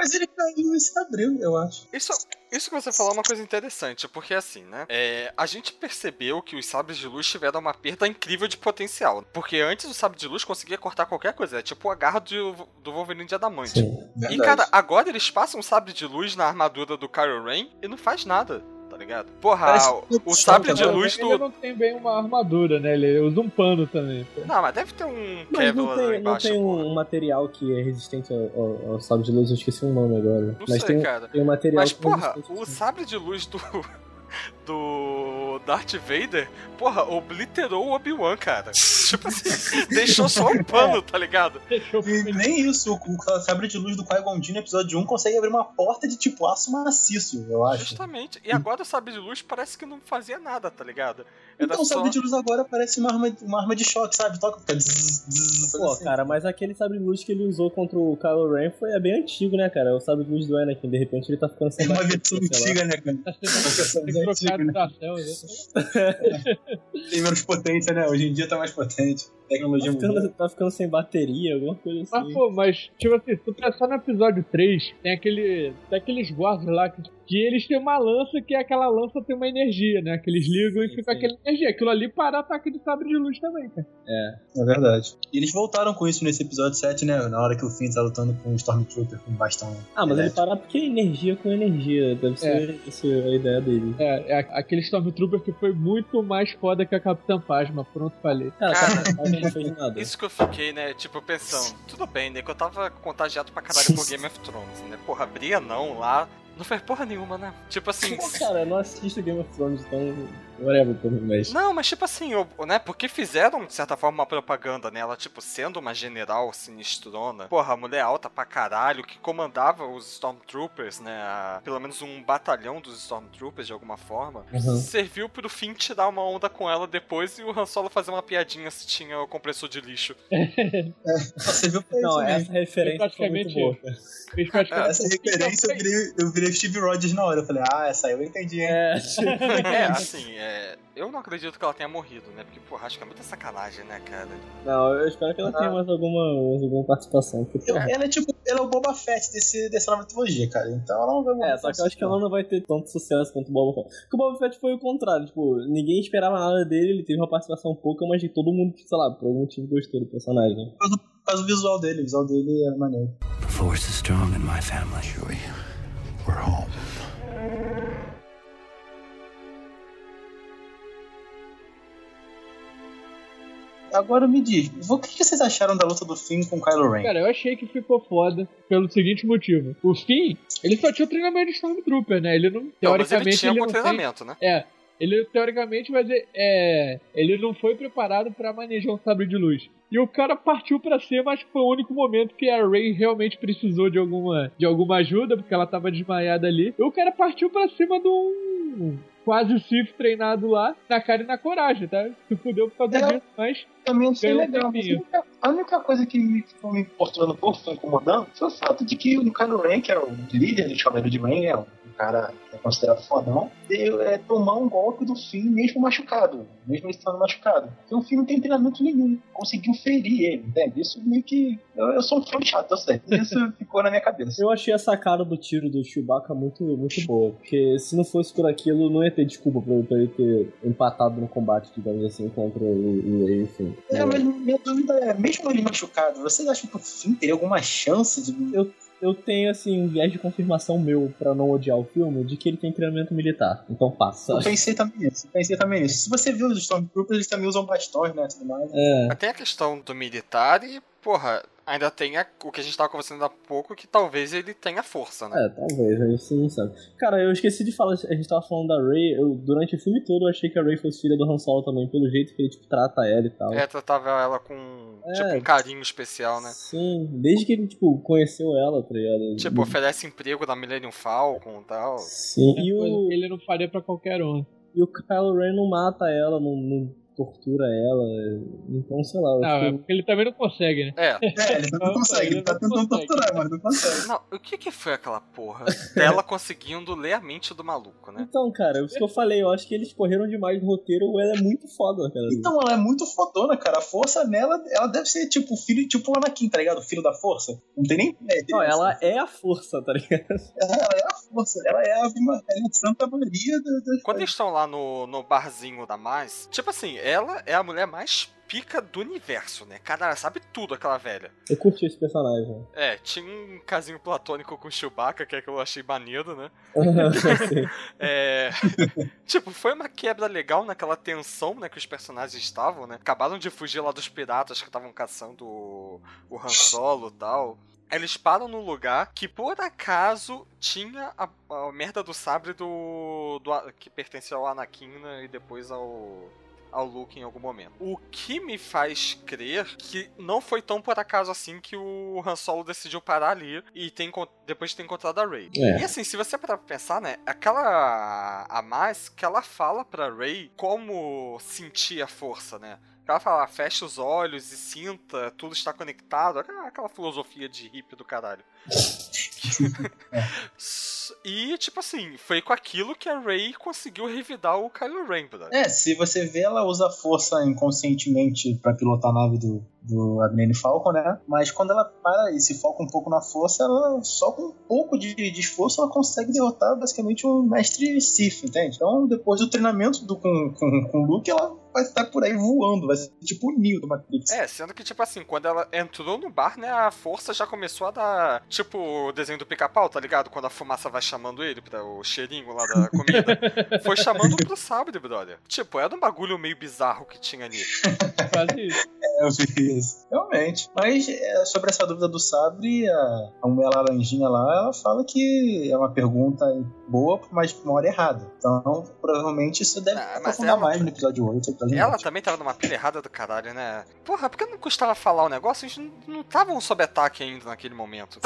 Mas ele caiu e se abriu, eu acho. Isso, isso que você falou é uma coisa interessante, porque assim, né? É, a gente percebeu que os sabres de luz tiveram uma perda incrível de potencial. Porque antes o sabre de luz conseguia cortar qualquer coisa. É tipo o agarro do, do Wolverine de Adamante. Sim, E, cara, agora eles passam um sabre de luz na armadura do Kylo Ren e não faz nada, ligado? Porra, o, o sabre de luz Ele do. não tem bem uma armadura, né? Ele usa um pano também. pô. Não, mas deve ter um Mas não Kevlar lá tem, não embaixo. tem porra. um, um material que é resistente ao, ao, ao sabre de luz, eu esqueci o nome agora. Não Mas sei, tem, cara. tem um material Mas, que é porra, o sabre de luz do. Do Darth Vader, porra, obliterou o Obi-Wan, cara. tipo assim, deixou só um pano, tá ligado? E nem isso, o sabre de luz do Qui-Gon Jinn no episódio 1 consegue abrir uma porta de tipo aço maciço, eu acho. Justamente. E agora o sabre de luz parece que não fazia nada, tá ligado? Era Então o só. sabre de luz agora parece uma arma, uma arma de choque, sabe? Toca, fica zzz, zzz, Pô, assim. cara, mas aquele sabre de luz que ele usou contra o Kylo Ren foi é bem antigo, né, cara? O sabre de luz do Anakin, de repente ele tá ficando sem É uma versão antiga, né, cara? Tá que né? Tem menos potência, né? Hoje em dia tá mais potente. Tá Tecnologia mudou. ficando, tá ficando sem bateria, alguma coisa assim. Mas, pô, mas, tipo assim, se tu pensar no episódio 3, tem aquele. Tem aqueles guardas lá que, que eles têm uma lança que aquela lança tem uma energia, né? Que eles ligam e Sim, fica sim. aquela energia. Aquilo ali para ataque de sabre de luz também, cara. É. É verdade. E eles voltaram com isso nesse episódio 7, né? Na hora que o Finn tá lutando com o Stormtrooper com bastão. Ah, mas ele elétrico. parar porque é energia com energia. Deve ser essa a ideia dele. É, é aquele Stormtrooper que foi muito mais foda que a Capitã Phasma. Pronto, falei. Cara, Cara. Isso que eu fiquei, né, tipo, pensando, tudo bem, né, que eu tava contagiado pra caralho com Game of Thrones, né? Porra, abria não lá, não fez porra nenhuma, né? Tipo assim. Pô, cara, eu não assisto Game of Thrones, então. Whatever, mas. Não, mas tipo assim, o- né? Porque fizeram, de certa forma, uma propaganda nela, tipo, sendo uma general sinistrona. Porra, a mulher alta pra caralho, que comandava os Stormtroopers, né? a- pelo menos um batalhão dos Stormtroopers, de alguma forma. Uhum. Serviu pro fim tirar uma onda com ela depois e o Han Solo fazer uma piadinha se tinha o compressor de lixo. Você viu foi Não, isso essa referência foi muito praticamente boa. praticamente Essa referência eu virei, eu virei Steve Rogers na hora. Eu falei, ah, essa aí eu entendi, hein? É, É, assim, é, eu não acredito que ela tenha morrido, né? Porque, porra, acho que é muita sacanagem, né, cara? não, eu espero que ela tenha mais alguma, mais alguma participação. Porque, Eu- Ela é tipo, ela é o Boba Fett desse, dessa nova trilogia, cara. Então ela não vai morrer. É, só que eu acho que ela não vai ter tanto sucesso quanto o Boba Fett. Porque o Boba Fett foi o contrário, tipo, ninguém esperava nada dele, ele teve uma participação pouca, mas de todo mundo, sei lá, por algum motivo gostou do personagem. Causa do visual dele, o visual dele é maneiro. The force is strong in my family, Chewie. We're home. Agora me diz, o que vocês acharam da luta do Finn com o Kylo Ren? Cara, eu achei que ficou foda pelo seguinte motivo. O Finn, ele só tinha o treinamento de Stormtrooper, né? Ele não, Não, mas teoricamente, ele tinha ele com não tem- treinamento, né? É, ele teoricamente, mas é, é, ele não foi preparado pra manejar um sabre de luz. E o cara partiu pra cima, acho que foi o único momento que a Rey realmente precisou de alguma, de alguma ajuda, porque ela tava desmaiada ali. E o cara partiu pra cima de um quase Sith treinado lá, na cara e na coragem, tá? Se fudeu por causa É. disso, mas Também achei Ganhou um legal. mas a única- coisa que me ficou me importando um pouco, foi incomodando, foi o fato de que o Kylo Ren, que é o líder do Cavaleiro de Ren, é um cara é considerado fodão, deu, é, tomar um golpe do Finn mesmo machucado, mesmo ele estando machucado. Então o Finn não tem treinamento nenhum, conseguiu ferir ele, entende? Isso meio que... Eu, eu sou um fã chato, eu sei. Isso ficou na minha cabeça. Eu achei a sacada do tiro do Chewbacca muito, muito boa, porque se não fosse por aquilo, não ia ter desculpa pra, pra ele ter empatado no combate, digamos assim, contra o, o Rey, enfim. É, mas minha dúvida é, mesmo ele machucado, vocês acham que o Finn teria alguma chance de... Eu tenho, assim, um viés de confirmação meu pra não odiar o filme, de que ele tem treinamento militar, então passa. Eu pensei também nisso, eu pensei também nisso. Se você viu os Stormtroopers, eles também usam bastões, né, tudo mais. É, Tem a questão do militar e, porra, ainda tem a- o que a gente tava conversando há pouco, que talvez ele tenha força, né? É, talvez, a gente não sabe. Cara, eu esqueci de falar, a gente tava falando da Ray, eu, durante o filme todo eu achei que a Ray fosse filha do Han Solo também, pelo jeito que ele, tipo, trata ela e tal. É, tratava ela com, É. tipo, um carinho especial, né? Sim, desde que ele, tipo, conheceu ela, tá ligado? Tipo, oferece emprego na Millennium Falcon e tal. Sim, é e o, ele não faria pra qualquer um. e o Kylo Ren não mata ela, não, não tortura ela. Então, sei lá. Não, é porque ele também não consegue, né? É. É, ele não consegue, ele tá Não tentando consegue. torturar, mas não consegue. Não, o que que foi aquela porra dela conseguindo ler a mente do maluco, né? Então, cara, isso que eu falei, eu acho que eles correram demais no roteiro, ela é muito foda, cara. Então ela é muito fodona, cara. A força nela, ela deve ser tipo o filho, tipo o Anakin, tá ligado? O filho da força. Não tem nem ideia. Não, ela é a força, tá ligado? Ela é a força. Ela é a, ela é a Santa Maria do, do... Quando eles estão lá no, no barzinho da Mais, tipo assim, ela é a mulher mais pica do universo, né? Cara, ela sabe tudo, aquela velha. Eu curti esse personagem. É, tinha um casinho platônico com o Chewbacca, que é que eu achei maneiro, né? É. tipo, foi uma quebra legal naquela tensão, né, que os personagens estavam, né? Acabaram de fugir lá dos piratas que estavam caçando o, o Han Solo e tal. Eles param no lugar que por acaso tinha a, a merda do sabre do, do que pertencia ao Anakin né, e depois ao ao Luke em algum momento. O que me faz crer que não foi tão por acaso assim que o Han Solo decidiu parar ali e encon- depois de ter encontrado a Rey. É. E assim, se você parar pra pensar, né, aquela a mais que ela fala pra Rey como sentir a força, né? Ela fala, fecha os olhos e sinta, tudo está conectado. Aquela aquela filosofia de hippie do caralho. E, tipo assim, foi com aquilo que a Rey conseguiu revidar o Kylo Ren. É, se você vê, ela usa força inconscientemente pra pilotar a nave do, do Millennium Falcon, né? Mas quando ela para e se foca um pouco na força, ela só com um pouco de, de esforço ela consegue derrotar basicamente um mestre Sith, entende? Então, depois do treinamento do, com, com, com o Luke, ela vai estar por aí voando, vai ser tipo o Neo do Matrix. É, sendo que, tipo assim, quando ela entrou no bar, né, a força já começou a dar, tipo, o desenho do pica-pau, tá ligado? Quando a fumaça vai chamando ele pra o cheirinho lá da comida. Foi chamando pro sabre, brother. Tipo, era um bagulho meio bizarro que tinha ali. Quase isso. É, eu vi isso. Realmente. Mas é, sobre essa dúvida do sabre, a, a mulher laranjinha lá, ela fala que é uma pergunta boa, mas uma hora errada. Então, provavelmente isso deve Ah, aprofundar ela- mais no episódio 8. Episódio Ela 9. também tava numa pilha errada do caralho, né? Porra, por que não custava falar o negócio? Eles não- não estavam sob ataque ainda naquele momento.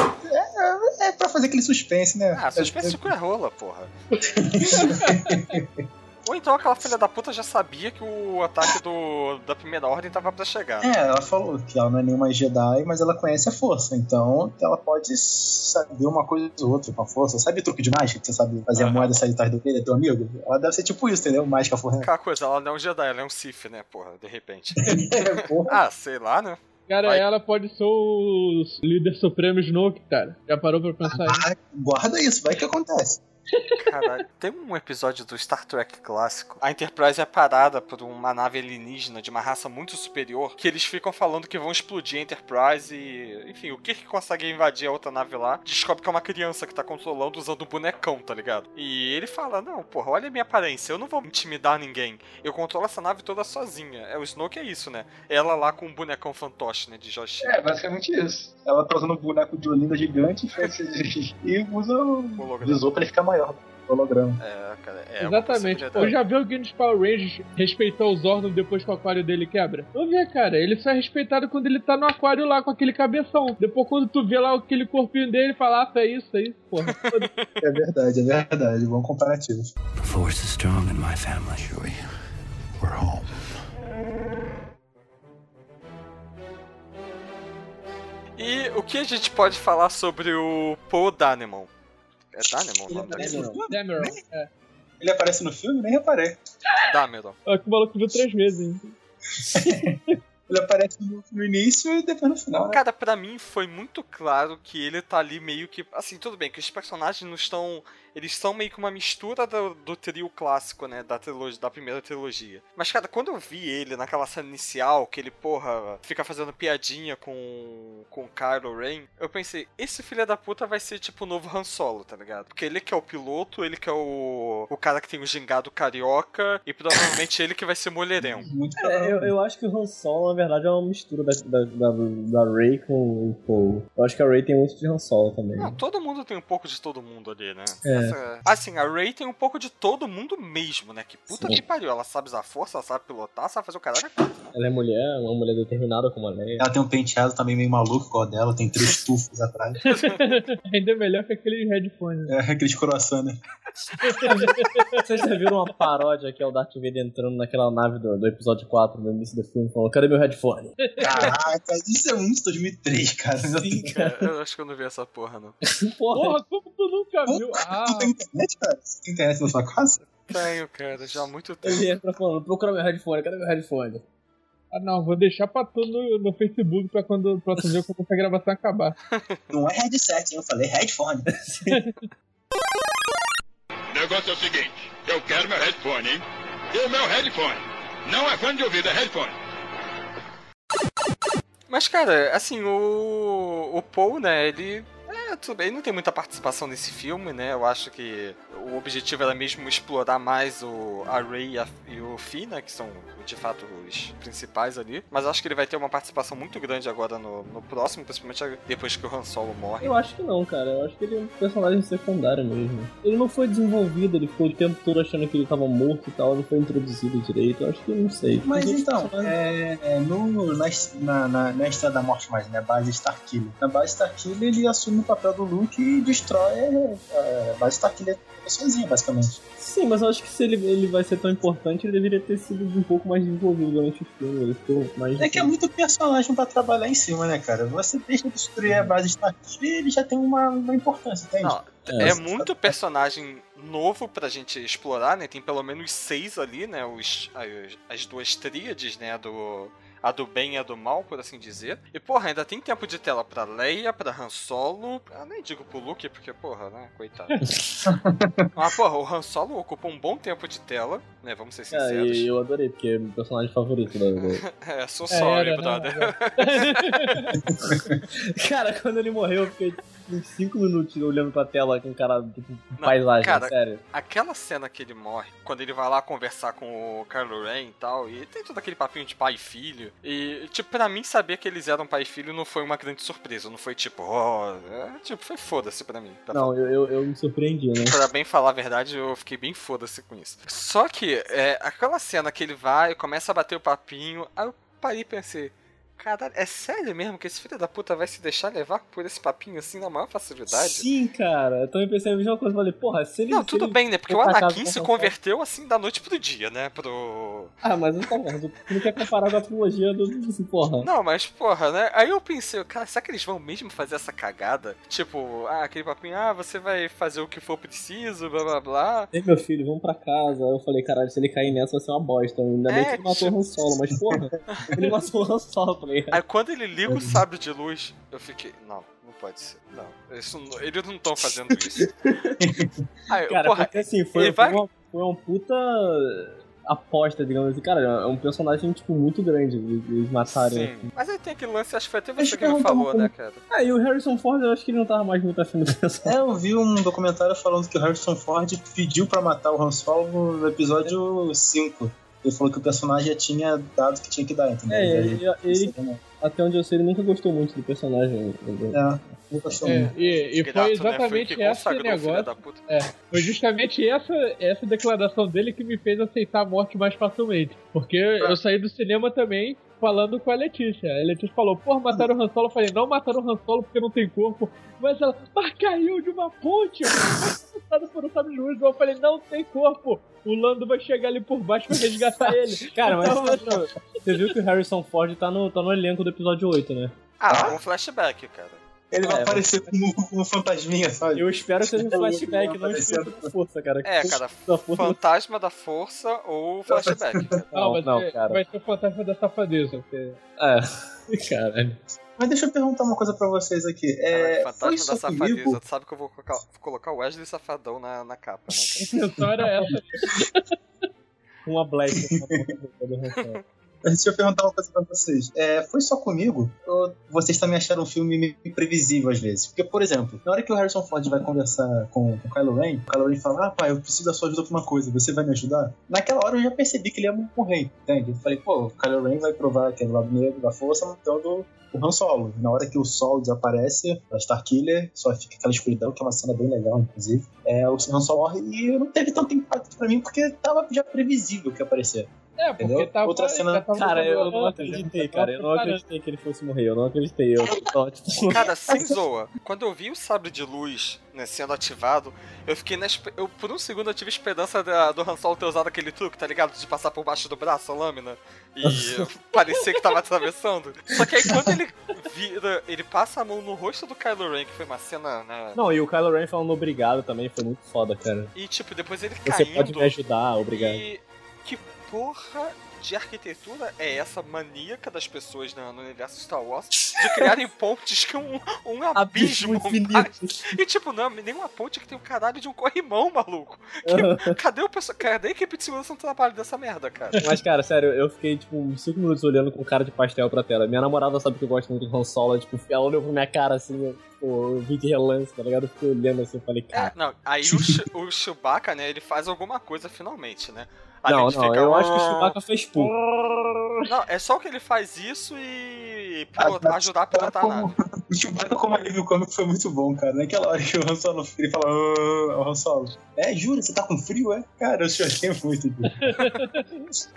É pra fazer aquele suspense, né? Ah, suspense cu é rola, porra. Ou então aquela filha da puta já sabia que o ataque do, da primeira ordem tava pra chegar. É, ela falou que ela não é nenhuma Jedi, mas ela conhece a força. Então, ela pode saber uma coisa ou outra com a força. Sabe truque de mágica? Que você sabe fazer a Aham. moeda sair atrás do dele, é teu amigo? Ela deve ser tipo isso, entendeu? Mágica forra. Aquela coisa, ela não é um Jedi, ela é um Sith, né, porra, de repente. Porra. Ah, sei lá, né? Cara, Vai. ela pode ser o líder supremo Snoke, cara. Já parou pra pensar isso? Ah, guarda isso, vai que acontece. Caralho, tem um episódio do Star Trek clássico. A Enterprise é parada por uma nave alienígena de uma raça muito superior. Que eles ficam falando que vão explodir a Enterprise e. Enfim, o Kirk consegue invadir a outra nave lá. Descobre que é uma criança que tá controlando usando um bonecão, tá ligado? E ele fala: Não, porra, olha a minha aparência, eu não vou intimidar ninguém. Eu controlo essa nave toda sozinha. É, o Snoke é isso, né? Ela lá com um bonecão fantoche, né? De Josh. É, basicamente isso. Ela tá usando um boneco de Olinda gigante e usa o visor pra ele ficar maior. Holograma. É, cara, é uma Exatamente. Eu já vi alguém dos Power Rangers respeitar os Zordon depois que o aquário dele quebra? Não vê, cara. Ele só é respeitado quando ele tá no aquário lá com aquele cabeção. Depois, quando tu vê lá aquele corpinho dele, fala, ah, é isso aí, porra. É verdade, é verdade. Bom comparativo. The force is strong in my family. Chewie, we're home. E o que a gente pode falar sobre o Paul Danemon? É Danemon o Ele nome aparece dele? no filme? Dameron. É. Ele aparece no filme? Nem reparei. Dameron. Ó, que o maluco viu três vezes, hein? Ele aparece no, no início e depois no final, né? Cara, pra mim foi muito claro que ele tá ali meio que. Assim, tudo bem, que os personagens não estão. Eles são meio que uma mistura do, do trio clássico, né? Da, trilogia, da primeira trilogia. Mas, cara, quando eu vi ele naquela cena inicial, que ele, porra, fica fazendo piadinha com, com Kylo Ren, eu pensei, esse filho da puta vai ser tipo o novo Han Solo, tá ligado? Porque ele que é o piloto, ele que é o, o cara que tem o gingado carioca, e provavelmente ele que vai ser. Muito É, eu, eu acho que o Han Solo, na verdade, é uma mistura da, da, da, da Ray com o Paul. Eu acho que a Ray tem muito de Han Solo também. Não, todo mundo tem um pouco de todo mundo ali, né? É. Essa- Assim, a Ray tem um pouco de todo mundo mesmo, né? Que puta Sim. que pariu. Ela sabe usar força, ela sabe pilotar, sabe fazer o caralho né? Ela é mulher, uma mulher determinada como a Leia. Ela tem um penteado também meio maluco igual a dela, tem três tufos atrás. Ainda melhor que aquele headphone. É aqueles croissant, né? Vocês já viram uma paródia que é o Darth Vader entrando naquela nave do, do episódio 4 no início do filme, falando: cadê meu headphone? Caraca, isso é muito 2003, cara. Sim, É, eu acho que eu não vi essa porra, não. Porra, Porra, como tu nunca viu? Ah, Tu tem internet, cara? Você tem internet na sua casa? Tenho, cara, já há muito tempo. ele entra falando: procura meu headphone, cadê meu headphone? ah, não, vou deixar pra tu no, no Facebook pra quando pra tu ver quando essa gravação acabar. Não é headset, hein? eu falei headphone. O negócio é o seguinte: eu quero meu headphone, hein? E o meu headphone? Não é fone de ouvido, é headphone. Mas, cara, assim, o. O Paul, né, ele. É, tudo bem, ele não tem muita participação nesse filme, né? Eu acho que o objetivo era mesmo explorar mais o, a Ray e, a- e o Finn, né? Que são, de fato, os principais ali. Mas eu acho que ele vai ter uma participação muito grande agora no, no próximo, principalmente depois que o Han Solo morre. Eu acho que não, cara. Eu acho que ele é um personagem secundário mesmo. Ele não foi desenvolvido, ele ficou o tempo todo achando que ele tava morto e tal, não foi introduzido direito. Eu acho que não sei. Mas então, é, é, no, na, na, na, na Estrada da Morte mais, né? Base Starkiller. Na base Starkiller ele assume o papel do Luke e destrói é, a base Starkiller sozinho, basicamente. Sim, mas eu acho que se ele, ele vai ser tão importante, ele deveria ter sido um pouco mais desenvolvido durante o filme. Ele ficou mais. É que é muito personagem pra trabalhar em cima, né, cara? Você deixa destruir a base Starkiller e ele já tem uma, uma importância, entende? Não, É, é muito personagem novo pra gente explorar, né? Tem pelo menos seis ali, né? Os, as, as duas tríades, né? Do, a do bem e a do mal, por assim dizer. E, porra, ainda tem tempo de tela pra Leia, pra Han Solo. Eu nem digo pro Luke, porque, porra, né? Coitado. Mas, porra, o Han Solo ocupa um bom tempo de tela, né? Vamos ser É, sinceros. e eu adorei, porque é meu personagem favorito da. da- É, sou É, sorry, era, né? brother. Cara, quando ele morreu, eu fiquei uns 5 minutos olhando pra tela com cara, tipo, Não, paisagem, cara, sério. Aquela cena que ele morre, quando ele vai lá conversar com o Kylo Ren e tal, e tem todo aquele papinho de pai e filho. E, tipo, pra mim saber que eles eram pai e filho não foi uma grande surpresa. Não foi tipo, ó. é, tipo, foi foda-se pra mim. Pra, Não, eu, eu, eu me surpreendi, né? pra bem falar a verdade, eu fiquei bem foda-se com isso. Só que, é, aquela cena que ele vai começa a bater o papinho, aí eu parei e pensei. Caralho, é sério mesmo que esse filho da puta vai se deixar levar por esse papinho assim na maior facilidade? Sim, cara. Eu também pensei a mesma coisa. Falei, porra, se ele. Não, se tudo ele- bem, né? Porque o Anakin se converteu assim da noite pro dia, né? Pro. Ah, mas tá. Tu não quer comparar com a trilogia do. do- Porra. Não, mas porra, né? Aí eu pensei, cara, será que eles vão mesmo fazer essa cagada? Tipo, ah, aquele papinho, ah, você vai fazer o que for preciso, blá blá blá. Ei, meu filho, vamos pra casa. Aí eu falei, caralho, se ele cair nessa vai ser uma bosta. Ainda bem É, que ele matou tipo- o Han Solo, mas porra, ele matou o Han Solo, tá? Aí quando ele liga o sábio de luz, eu fiquei, não, não pode ser. Não, isso, eles não estão fazendo isso. Aí, Cara, porra, porque assim, foi, ele vai- foi, uma, foi uma puta aposta, digamos assim. Cara, é um personagem, tipo, muito grande. Eles matarem. sim. Mas aí tem aquele lance, acho que foi até você que me falou, né, cara? Ah, e o Harrison Ford, eu acho que ele não tava mais muito afim do personagem. É, eu vi um documentário falando que o Harrison Ford pediu pra matar o Han Solo no episódio 5. Ele falou que o personagem já tinha dado o que tinha que dar, entendeu? É, Aí, ele, ele, até onde eu sei, ele nunca gostou muito do personagem. É, não gostou É, muito. e, e Desgraça, foi né? exatamente que esse negócio. puta. Foi justamente essa, essa declaração dele que me fez aceitar a morte mais facilmente. Porque eu saí do cinema também falando com a Letícia. A Letícia falou, pô, mataram o Han Solo. Eu falei, não mataram o Han Solo porque não tem corpo. Mas ela, mas caiu de uma ponte. Passado por um sabre de luz. Eu falei, não tem corpo. O Lando vai chegar ali por baixo pra resgatar ele. Cara, mas Então, você, você viu que o Harrison Ford tá no, tá no elenco do episódio 8, né? Ah, um flashback, cara. Ele vai É, aparecer como, como fantasminha, sabe? Eu espero que seja um flashback, não Aparecendo. espírito da força, cara. É, cara, Da força fantasma da força ou flashback. Não, Não, vai, não, ser, cara. vai ser o fantasma da safadeza. porque- É, caralho. Mas deixa eu perguntar uma coisa pra vocês aqui. É, foi fantasma da comigo? safadeza. Tu sabe que eu vou colocar, vou colocar o Wesley Safadão na, na capa, né, cara? Era essa. Uma black. Deixa eu perguntar uma coisa pra vocês. É, foi só comigo? Ou vocês também acharam um filme meio imprevisível às vezes? Porque, por exemplo, na hora que o Harrison Ford vai conversar com, com o Kylo Ren, o Kylo Ren fala: Ah, pai, eu preciso da sua ajuda pra uma coisa, você vai me ajudar? Naquela hora eu já percebi que ele ia morrer, entende? Eu falei: pô, o Kylo Ren vai provar que é do lado negro da força matando o Han Solo. Na hora que o sol desaparece, a Starkiller, só fica aquela escuridão, que é uma cena bem legal, inclusive. É, o Han Solo morre e não teve tanto impacto pra mim, porque tava já previsível que ia aparecer. É, porque Entendeu? tava. Outra cena- já tava Cara, eu não acreditei, cara. Eu não acreditei que ele fosse morrer. Eu não acreditei. Eu tô, tipo, Cara, sem zoa. Quando eu vi o sabre de luz né, sendo ativado, eu fiquei na eu Por um segundo eu tive esperança da- do Han Solo ter usado aquele truque, tá ligado? De passar por baixo do braço a lâmina e parecer que tava atravessando. Só que aí quando ele vira, ele passa a mão no rosto do Kylo Ren, que foi uma cena, né? Não, e o Kylo Ren falando obrigado também foi muito foda, cara. E tipo, depois ele Você caindo. pode me ajudar, obrigado. E porra de arquitetura é essa maníaca das pessoas na- no universo Star Wars de criarem pontes com um, um abismo, Abismo E tipo, não, nenhuma ponte que tem o caralho de um corrimão, maluco. Que- cadê o pessoal? Cadê a equipe de segurança no trabalho dessa merda, cara? Mas, cara, sério, eu fiquei, tipo, uns 5 minutos olhando com cara de pastel pra tela. Minha namorada sabe que eu gosto muito do Han Solo, tipo, ela olhou pra minha cara assim, eu, tipo, vi de relance, tá ligado? Eu fiquei olhando assim, eu falei, É, cara. não, aí o, o Chewbacca, né, ele faz alguma coisa finalmente, né? Não, não, ficar, eu acho que o "Ah". Chewbacca fez pouco. Não, é só que ele faz isso e Ah, pilotar- ajudar a pilotar. Como... O Chewbacca como alívio cômico foi muito bom, cara. Naquela hora que o Han Solo ele fala, "Ah", o Han Solo. É, jura, você tá com frio, é? Cara, eu chorei muito.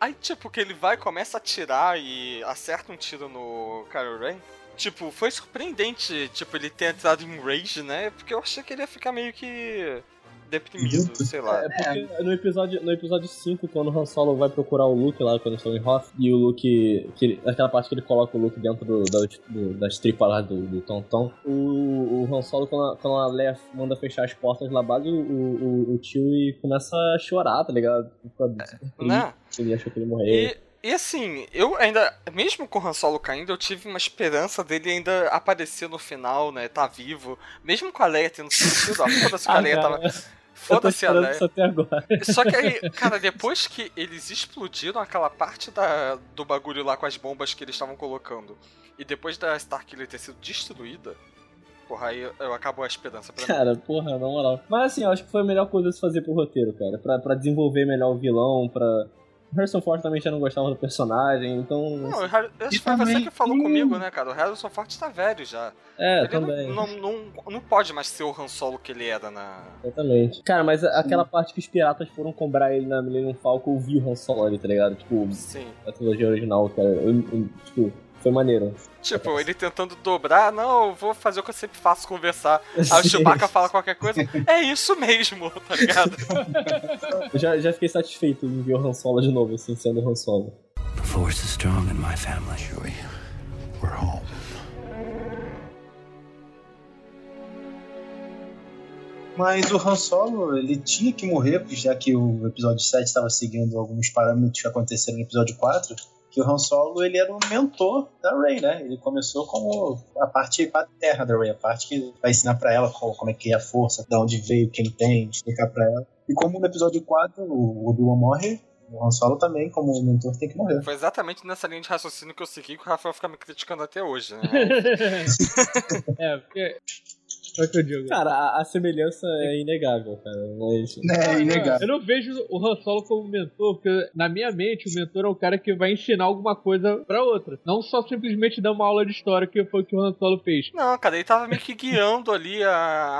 Aí, tipo, que ele vai, começa a atirar e acerta um tiro no Kylo Ren. Tipo, foi surpreendente, tipo, ele ter entrado em rage, né? Porque eu achei que ele ia ficar meio que deprimido, Muito. sei lá. É porque no episódio, no episódio 5, quando o Han Solo vai procurar o Luke lá, quando eles estão em Hoth, e o Luke. Que ele- aquela parte que ele coloca o Luke dentro do, da- do- das tripas lá do, do Tom Tom, o, o Han Solo, quando a, quando a Leia manda fechar as portas lá base, o, o, o Chewie começa a chorar, tá ligado? Fica super triste, Né? Ele achou que ele ia morrer. E, e assim, eu ainda, mesmo com o Han Solo caindo, eu tive uma esperança dele ainda aparecer no final, né? Tá vivo. Mesmo com a Leia tendo sentido, ó, foda-se que a Leia tava. Foda-se a Leia. isso até agora. Só que aí, cara, depois que eles explodiram aquela parte da, do bagulho lá com as bombas que eles estavam colocando, e depois da Starkiller ter sido destruída, porra, aí eu, eu acabou a esperança pra mim. Cara, porra, na moral. Mas assim, eu acho que foi a melhor coisa a se fazer pro roteiro, cara. Pra, pra desenvolver melhor o vilão, pra. O Harrison Ford também já não gostava do personagem, então. Não, o Har- acho que E foi você também- que falou comigo, né, cara? O Harrison Ford tá velho já. é, ele também. Não, não, não, não pode mais ser o Han Solo que ele era na. Exatamente. Cara, mas aquela parte que os piratas foram cobrar ele na Millennium Falcon, eu vi o Han Solo ali, tá ligado? Tipo, Sim. a trilogia original, cara. Eu- eu- tipo, foi maneiro. Tipo, ele tentando dobrar, não, eu vou fazer o que eu sempre faço, conversar. Aí o Chewbacca fala qualquer coisa, é isso mesmo, tá ligado? Eu já, já fiquei satisfeito em ver o Han Solo de novo, assim, sendo o Han Solo. The force is strong in my family, Chewie. We're home. Mas o Han Solo, ele tinha que morrer, já que o episódio 7 estava seguindo alguns parâmetros que aconteceram no episódio 4. Que o Han Solo, ele era o mentor da Rey, né? Ele começou como a parte paterna da Rey, a parte que vai ensinar pra ela qual- como é que é a força, de onde veio, quem tem, explicar pra ela. E como no episódio 4 o Obi-Wan morre, o Han Solo também, como mentor, tem que morrer. Foi exatamente nessa linha de raciocínio que eu segui que o Rafael fica me criticando até hoje, né? é, porque. Como é que eu digo? Cara, a, a semelhança é inegável, cara. Mas. É inegável. Eu não vejo o Han Solo como mentor, porque na minha mente o mentor é o cara que vai ensinar alguma coisa pra outra. Não só simplesmente dar uma aula de história, que foi o que o Han Solo fez. Não, cara, ele tava meio que guiando ali a,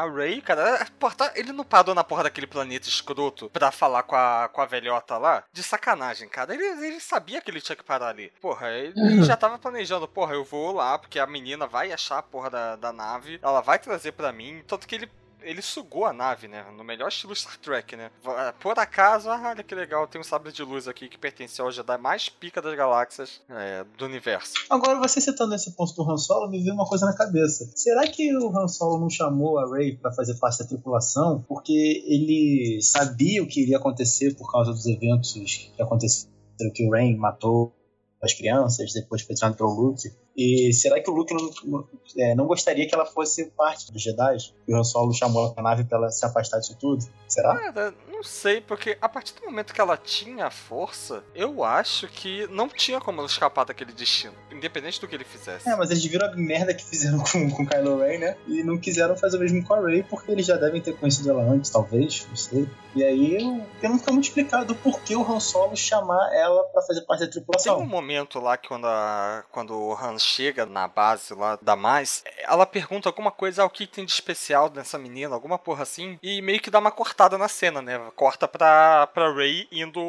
a Ray, cara. Porra, tá- ele não parou na porra daquele planeta escroto pra falar com a, com a velhota lá? De sacanagem, cara. Ele, ele sabia que ele tinha que parar ali. Porra, ele já tava planejando, porra, eu vou lá, porque a menina vai achar a porra da, da nave, ela vai trazer pra mim. Tanto que ele. Ele sugou a nave, né? No melhor estilo Star Trek, né? Por acaso, ah, olha que legal, tem um sabre de luz aqui que pertence ao Jedi mais pica das galáxias é, do universo. Agora, você citando esse ponto do Han Solo, me veio uma coisa na cabeça. Será que o Han Solo não chamou a Rey pra fazer parte da tripulação porque ele sabia o que iria acontecer por causa dos eventos que aconteceram, que o Rey matou as crianças, depois foi treinado pelo Luke? E será que o Luke não, não, é, não gostaria que ela fosse parte dos Jedi? E o Han Solo chamou pra nave pra ela se afastar disso tudo? Será? Cara, não sei, porque a partir do momento que ela tinha a força, eu acho que não tinha como ela escapar daquele destino, independente do que ele fizesse. É, mas eles viram a merda que fizeram com, com Kylo Ren, né? E não quiseram fazer o mesmo com a Rey, porque eles já devem ter conhecido ela antes, talvez, não sei. E aí, eu, eu não fica muito explicado por que o Han Solo chamar ela pra fazer parte da Tem tripulação. um momento lá que quando, a, quando o Han chega na base lá da Mais, ela pergunta alguma coisa, ah, o que tem de especial nessa menina, alguma porra assim, e meio que dá uma cortada na cena, né? Corta pra, pra Ray indo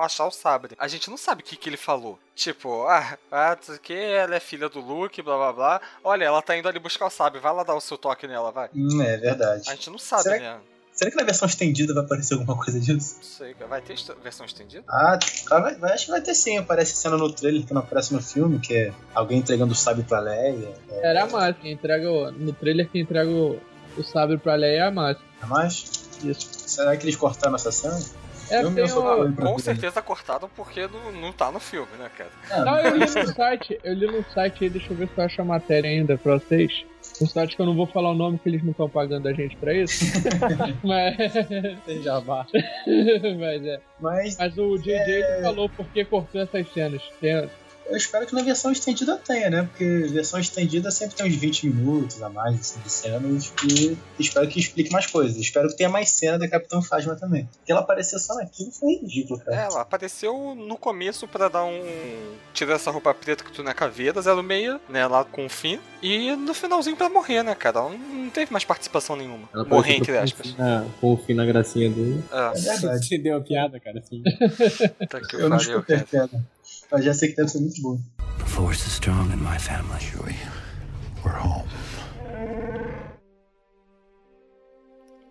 achar o sabre. A gente não sabe o que, que ele falou. Tipo, ah, ah, que, ela é filha do Luke, blá blá blá. Olha, ela tá indo ali buscar o sabre, vai lá dar o seu toque nela, vai. Hum, é verdade. A gente não sabe, Será né? Será que na versão estendida vai aparecer alguma coisa disso? Não sei, cara. vai ter est- versão estendida? Ah, vai, vai- acho que vai ter sim. Aparece cena no trailer que não aparece no filme, que é alguém entregando o sábio pra Leia. É, Era a. Quem entrega o, no trailer, quem entrega o, o sabre pra Leia é a massa. é mais? Isso. Será que eles cortaram essa cena? É, eu tem mesmo sou o... maluco pra Com certeza cortado porque não, não tá no filme, né, cara? Ah, Não, eu li no site, eu li no site aí, deixa eu ver se eu acho a matéria ainda pra vocês. Um site que eu não vou falar o nome, que eles não estão pagando a gente pra isso. mas, Já vá. mas é. Mas Mas o JJ ele falou por que cortou essas cenas. Tem- eu espero que na versão estendida tenha, né? Porque versão estendida sempre tem uns 20 minutos a mais assim, de cenas. E espero que explique mais coisas. Espero que tenha mais cena da Capitão Phasma também. Porque ela aparecer só naquilo foi ridículo, cara. É, Ela apareceu no começo pra dar um. Tira essa roupa preta que tu não é caveira, zero meia, né? Lá com o fim. E no finalzinho pra morrer, né, cara? Ela não teve mais participação nenhuma. Ela Morrer, apareceu entre com o aspas. fim na- Com o fim na gracinha dele. É, É verdade. Você deu a piada, cara, assim. tá que Eu não pariu, escutei a cara. piada. Mas já sei que deve ser muito bom. The force is strong in my family. Chewie, we're home.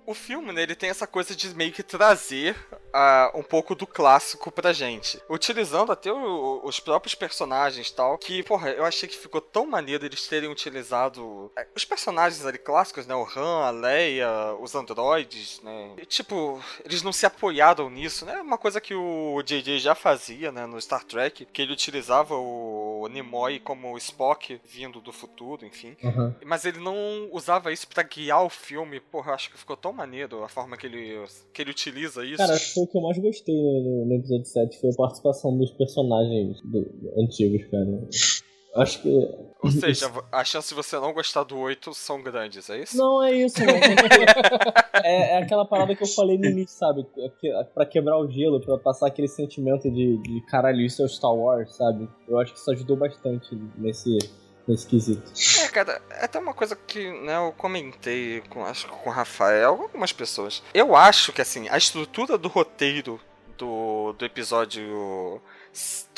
O filme, né, ele tem essa coisa de meio que trazer ah, um pouco do clássico pra gente. Utilizando até o- os próprios personagens tal. Que, porra, eu achei que ficou tão maneiro eles terem utilizado eh, os personagens ali clássicos, né? O Han, a Leia, os androides, né? E, tipo, eles não se apoiaram nisso, né? Uma coisa que o JJ já fazia, né, no Star Trek. Que ele utilizava o Nimoy como Spock vindo do futuro, enfim. Aham. Mas ele não usava isso pra guiar o filme. Porra, eu acho que ficou tão maneiro a forma que ele, que ele utiliza isso. Cara, acho que foi o que eu mais gostei no, no- no episódio 7, foi a participação dos personagens do- antigos, cara. Acho que. Ou seja, a chance de você não gostar do 8 são grandes, é isso? Não é isso, porque é, é aquela parada que eu falei no início, sabe? É que- Pra quebrar o gelo, pra passar aquele sentimento de, de caralho, isso é o Star Wars, sabe? Eu acho que isso ajudou bastante nesse, nesse quesito. É, cara, é até uma coisa que né, eu comentei com, acho que com o Rafael, algumas pessoas. Eu acho que assim, a estrutura do roteiro do, do episódio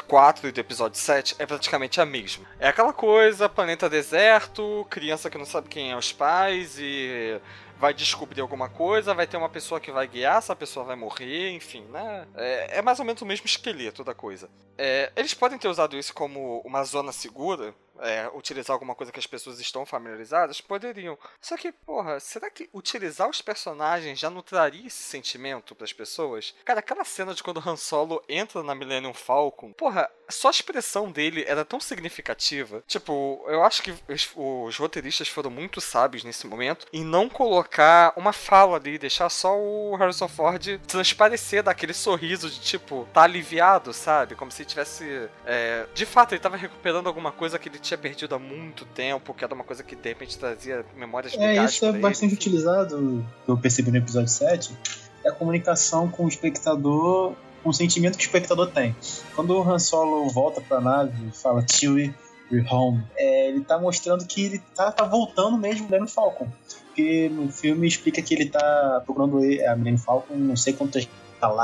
4 e do episódio 7 é praticamente a mesma. É aquela coisa, planeta deserto, criança que não sabe quem é os pais e vai descobrir alguma coisa, vai ter uma pessoa que vai guiar, essa pessoa vai morrer, enfim, né? É, é mais ou menos o mesmo esqueleto da coisa. É, eles podem ter usado isso como uma zona segura, é, utilizar alguma coisa que as pessoas estão familiarizadas, poderiam. Só que, porra, será que utilizar os personagens já não traria esse sentimento pras pessoas? Cara, aquela cena de quando Han Solo entra na Millennium Falcon, porra, só a expressão dele era tão significativa. Tipo, eu acho que os, os roteiristas foram muito sábios nesse momento em não colocar uma fala ali, deixar só o Harrison Ford transparecer daquele sorriso de tipo, tá aliviado, sabe? Como se tivesse. é, de fato, ele tava recuperando alguma coisa que ele tinha perdido há muito tempo, que era uma coisa que de repente trazia memórias É, isso é ele, bastante enfim. utilizado, que eu percebi no episódio 7, é a comunicação com o espectador, com o sentimento que o espectador tem. Quando o Han Solo volta pra nave e fala Chewie, we're home, é, ele tá mostrando que ele tá, tá voltando mesmo do Falcon. Porque no filme explica que ele tá procurando ele- a Millennium Falcon não sei quantas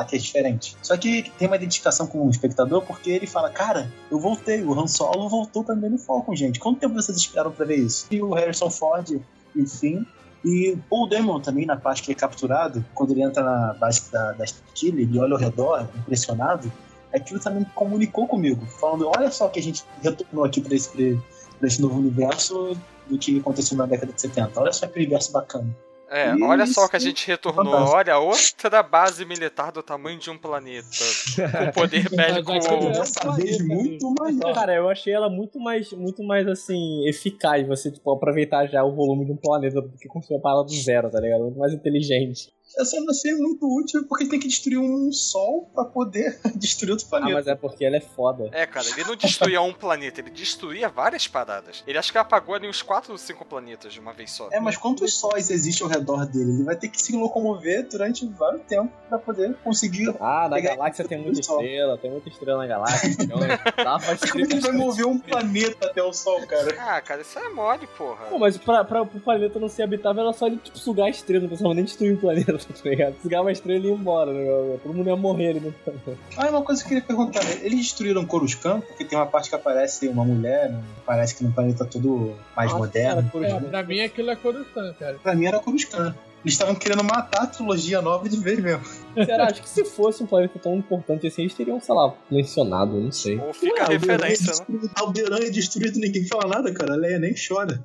que é diferente. Só que tem uma identificação com o espectador porque ele fala, cara, eu voltei, o Han Solo voltou pra Millennium Falcon, gente. Quanto tempo vocês esperaram pra ver isso? E o Harrison Ford e o Finn e o Paul Damon também, na parte que é capturado, quando ele entra na base da, da Esquila, ele olha ao redor, impressionado, aquilo também comunicou comigo, falando, olha só que a gente retornou aqui para esse, pra esse novo universo do que aconteceu na década de 70. Olha só que universo bacana. É, Isso olha só que a gente retornou. fantástico. Olha, outra base militar do tamanho de um planeta. Com poder bélico. Muito maior. Cara, eu achei ela muito mais, muito mais assim, eficaz. Você, tipo, aproveitar já o volume de um planeta do que construir a parada do zero, tá ligado? Muito mais inteligente. Eu só não achei muito útil porque tem que destruir um sol pra poder destruir outro Ah, planeta. mas é porque ela é foda. É, cara, ele não destruía um planeta, ele destruía várias paradas. Ele acho que apagou ali uns 4 ou 5 planetas de uma vez só. É, mas quantos sóis existem ao redor dele? Ele vai ter que se locomover durante vários tempos pra poder conseguir. Ah, na galáxia tem muita estrela, tem muita estrela na galáxia. Então dá pra Como é que ele vai mover um planeta até o sol, cara? Ah, cara, isso é mole, porra. Pô, mas pra, pra, pro planeta não ser habitável era só ele tipo, sugar a estrela, não precisava nem destruir o planeta, tá ligado? Sugar uma estrela e ir embora, né? Todo mundo ia morrer ali no. Ah, uma coisa que eu queria perguntar: eles destruíram Coruscant? Porque tem uma parte que aparece uma mulher, né? parece que no planeta todo mais Ah, moderno. cara, É, pra mim aquilo é Coruscant, cara. Pra mim era Coruscant. Eles estavam querendo matar a trilogia nova de vez mesmo. Será? Acho que se fosse um planeta tão importante assim, eles teriam, sei lá, mencionado, não sei. Ou fica a Ué, referência, né? É Alderan é destruído, ninguém fala nada, cara. A Leia nem chora.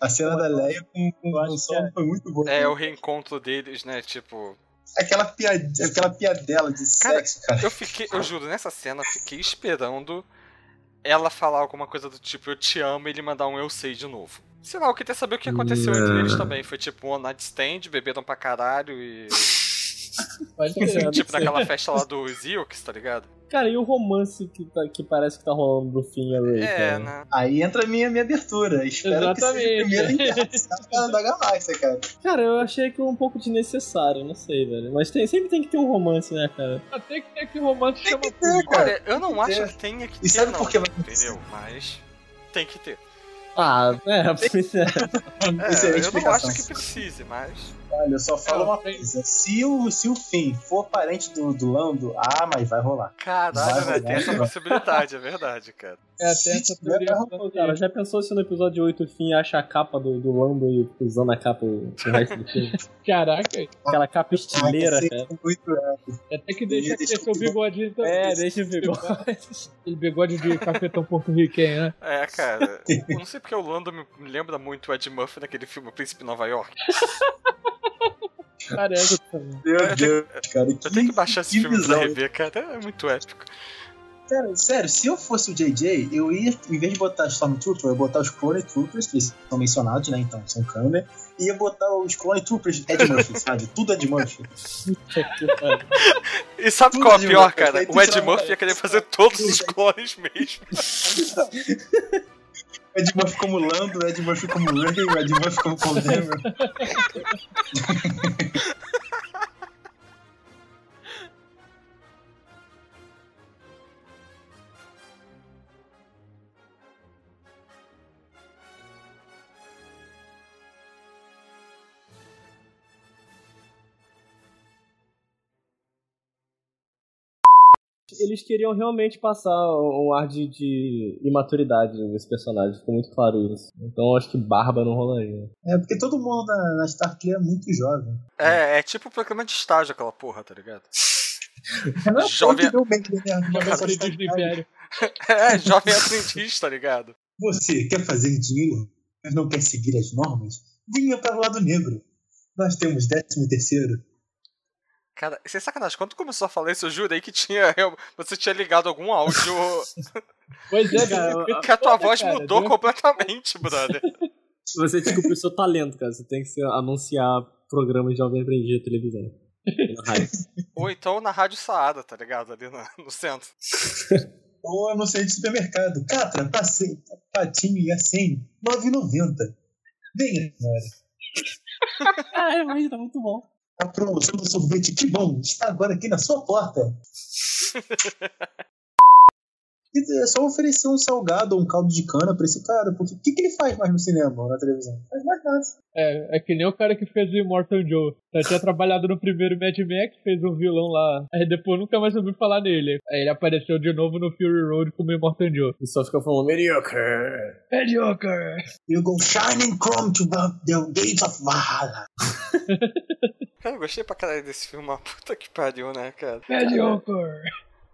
A cena da Leia com, com o sol foi muito boa. É, o reencontro deles, né? Tipo. Aquela, piad... Aquela piadela de Cara, sexo, cara. Eu fiquei, eu juro, nessa cena eu fiquei esperando ela falar alguma coisa do tipo eu te amo e ele mandar um eu sei de novo. Sei lá, eu queria saber o que aconteceu entre eles também. Foi tipo um one night stand, beberam pra caralho e. Pode É, tipo naquela festa lá dos Ewoks, tá ligado? Cara, e o romance que, tá- que parece que tá rolando do Finn e a Rey, É, cara? né? Aí entra a minha, minha abertura. Espero que seja Exatamente. interação da galáxia, cara. Cara, eu achei aquilo um pouco desnecessário, não sei, velho. Mas tem- sempre tem que ter um romance, né, cara? Tem que ter que romance chama que ter, cara. Olha, eu não que acho que tenha que E ter, sabe não. por que? Entendeu? Mas tem que ter. Ah, é, pois é. É, Excelente eu não acho que precise, mas. Olha, eu só falo É, uma coisa. Se o, se o fim for parente do, do Lando, ah, mas vai rolar. Caralho, Vai, né? Tem essa possibilidade, é verdade, cara. É, tem Se essa teoria. rolar. Cara, já pensou se no episódio 8 o Finn acha a capa do, do Lando e usando a capa o o resto do filme? Caraca, Aquela capa estileira, Ah, cara. muito, é. até que deixa Deixa crescer o bigodinho também. É, deixa eu ver. Aquele bigode de cafetão porto-riquenho, né? É, cara. Eu não sei porque o Lando me lembra muito o Ed Murphy naquele filme O Príncipe Nova York. Parece. Meu Deus, cara. Eu tenho que baixar esse que filme pra rever, cara. É muito épico. Cara, sério, se eu fosse o JJ, eu ia, em vez de botar Stormtrooper, eu ia botar os Clone Troopers, que eles são mencionados, né? Então, são câmera. E ia botar os Clone Troopers Ed Murphy, sabe? Tudo Ed Murphy. E sabe Tudo qual é o pior, cara? tu O Ed Murphy ia querer fazer todos os clones mesmo. Ed Murphy como Lando, Ed Murphy como o Ed Murphy como Condemner. Eles queriam realmente passar um ar de, de imaturidade nesse personagem, ficou muito claro isso. Então eu acho que barba não rolaria. É, porque todo mundo na, na Star Trek é muito jovem. É, é tipo o programa de estágio aquela porra, tá ligado? Não, Jovem- de aprendiz do. Império. É, jovem aprendiz, tá ligado? Você quer fazer dinheiro, mas não quer seguir as normas? Vinha para o lado negro. Nós temos décimo terceiro. Cara, sem sacanagem, quando começou a falar isso, eu jurei que tinha. eu- você tinha ligado algum áudio. Pois é, Cara, cara. que a tua voz cara, mudou deu- completamente, brother. Você descobriu o seu talento, cara. Você tem que anunciar programas de jovem aprendiz de televisão. Na rádio. Ou então na Rádio Saada, tá ligado? Ali no, no centro. Ou centro de supermercado. Catra, passe- patinho e assim, 9,90. Venha, senhora. ah, é, mas tá muito bom. A promoção do sorvete, que bom, está agora aqui na sua porta. E É só oferecer um salgado ou um caldo de cana pra esse cara, porque o que, que ele faz mais no cinema ou na televisão? Não faz mais nada. É, é que nem o cara que fez o Immortal Joe. Já tinha trabalhado no primeiro Mad Max, fez um vilão lá. Aí depois nunca mais ouvi falar nele. Aí ele apareceu de novo no Fury Road como Immortal Joe. E só fica falando mediocre. Mediocre! You go shining chrome to the, the gates of Valhalla. Cara, eu gostei pra caralho desse filme, uma puta que pariu, né, cara? Mediocre!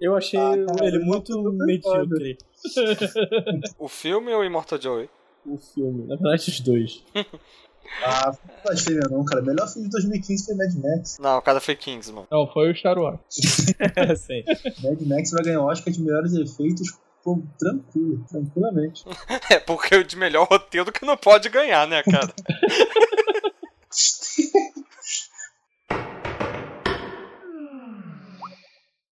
Eu achei Ah, cara, ele muito medíocre. O filme ou Immortal Joey? O filme. Na verdade, os dois. Ah, não achei não, cara. O melhor filme de 2015 foi Mad Max. Não, o cara foi Kingsman. Não, foi o Star Wars. Sim. Mad Max vai ganhar o Oscar de melhores efeitos pô, tranquilo, tranquilamente. É porque o de melhor roteiro que não pode ganhar, né, cara?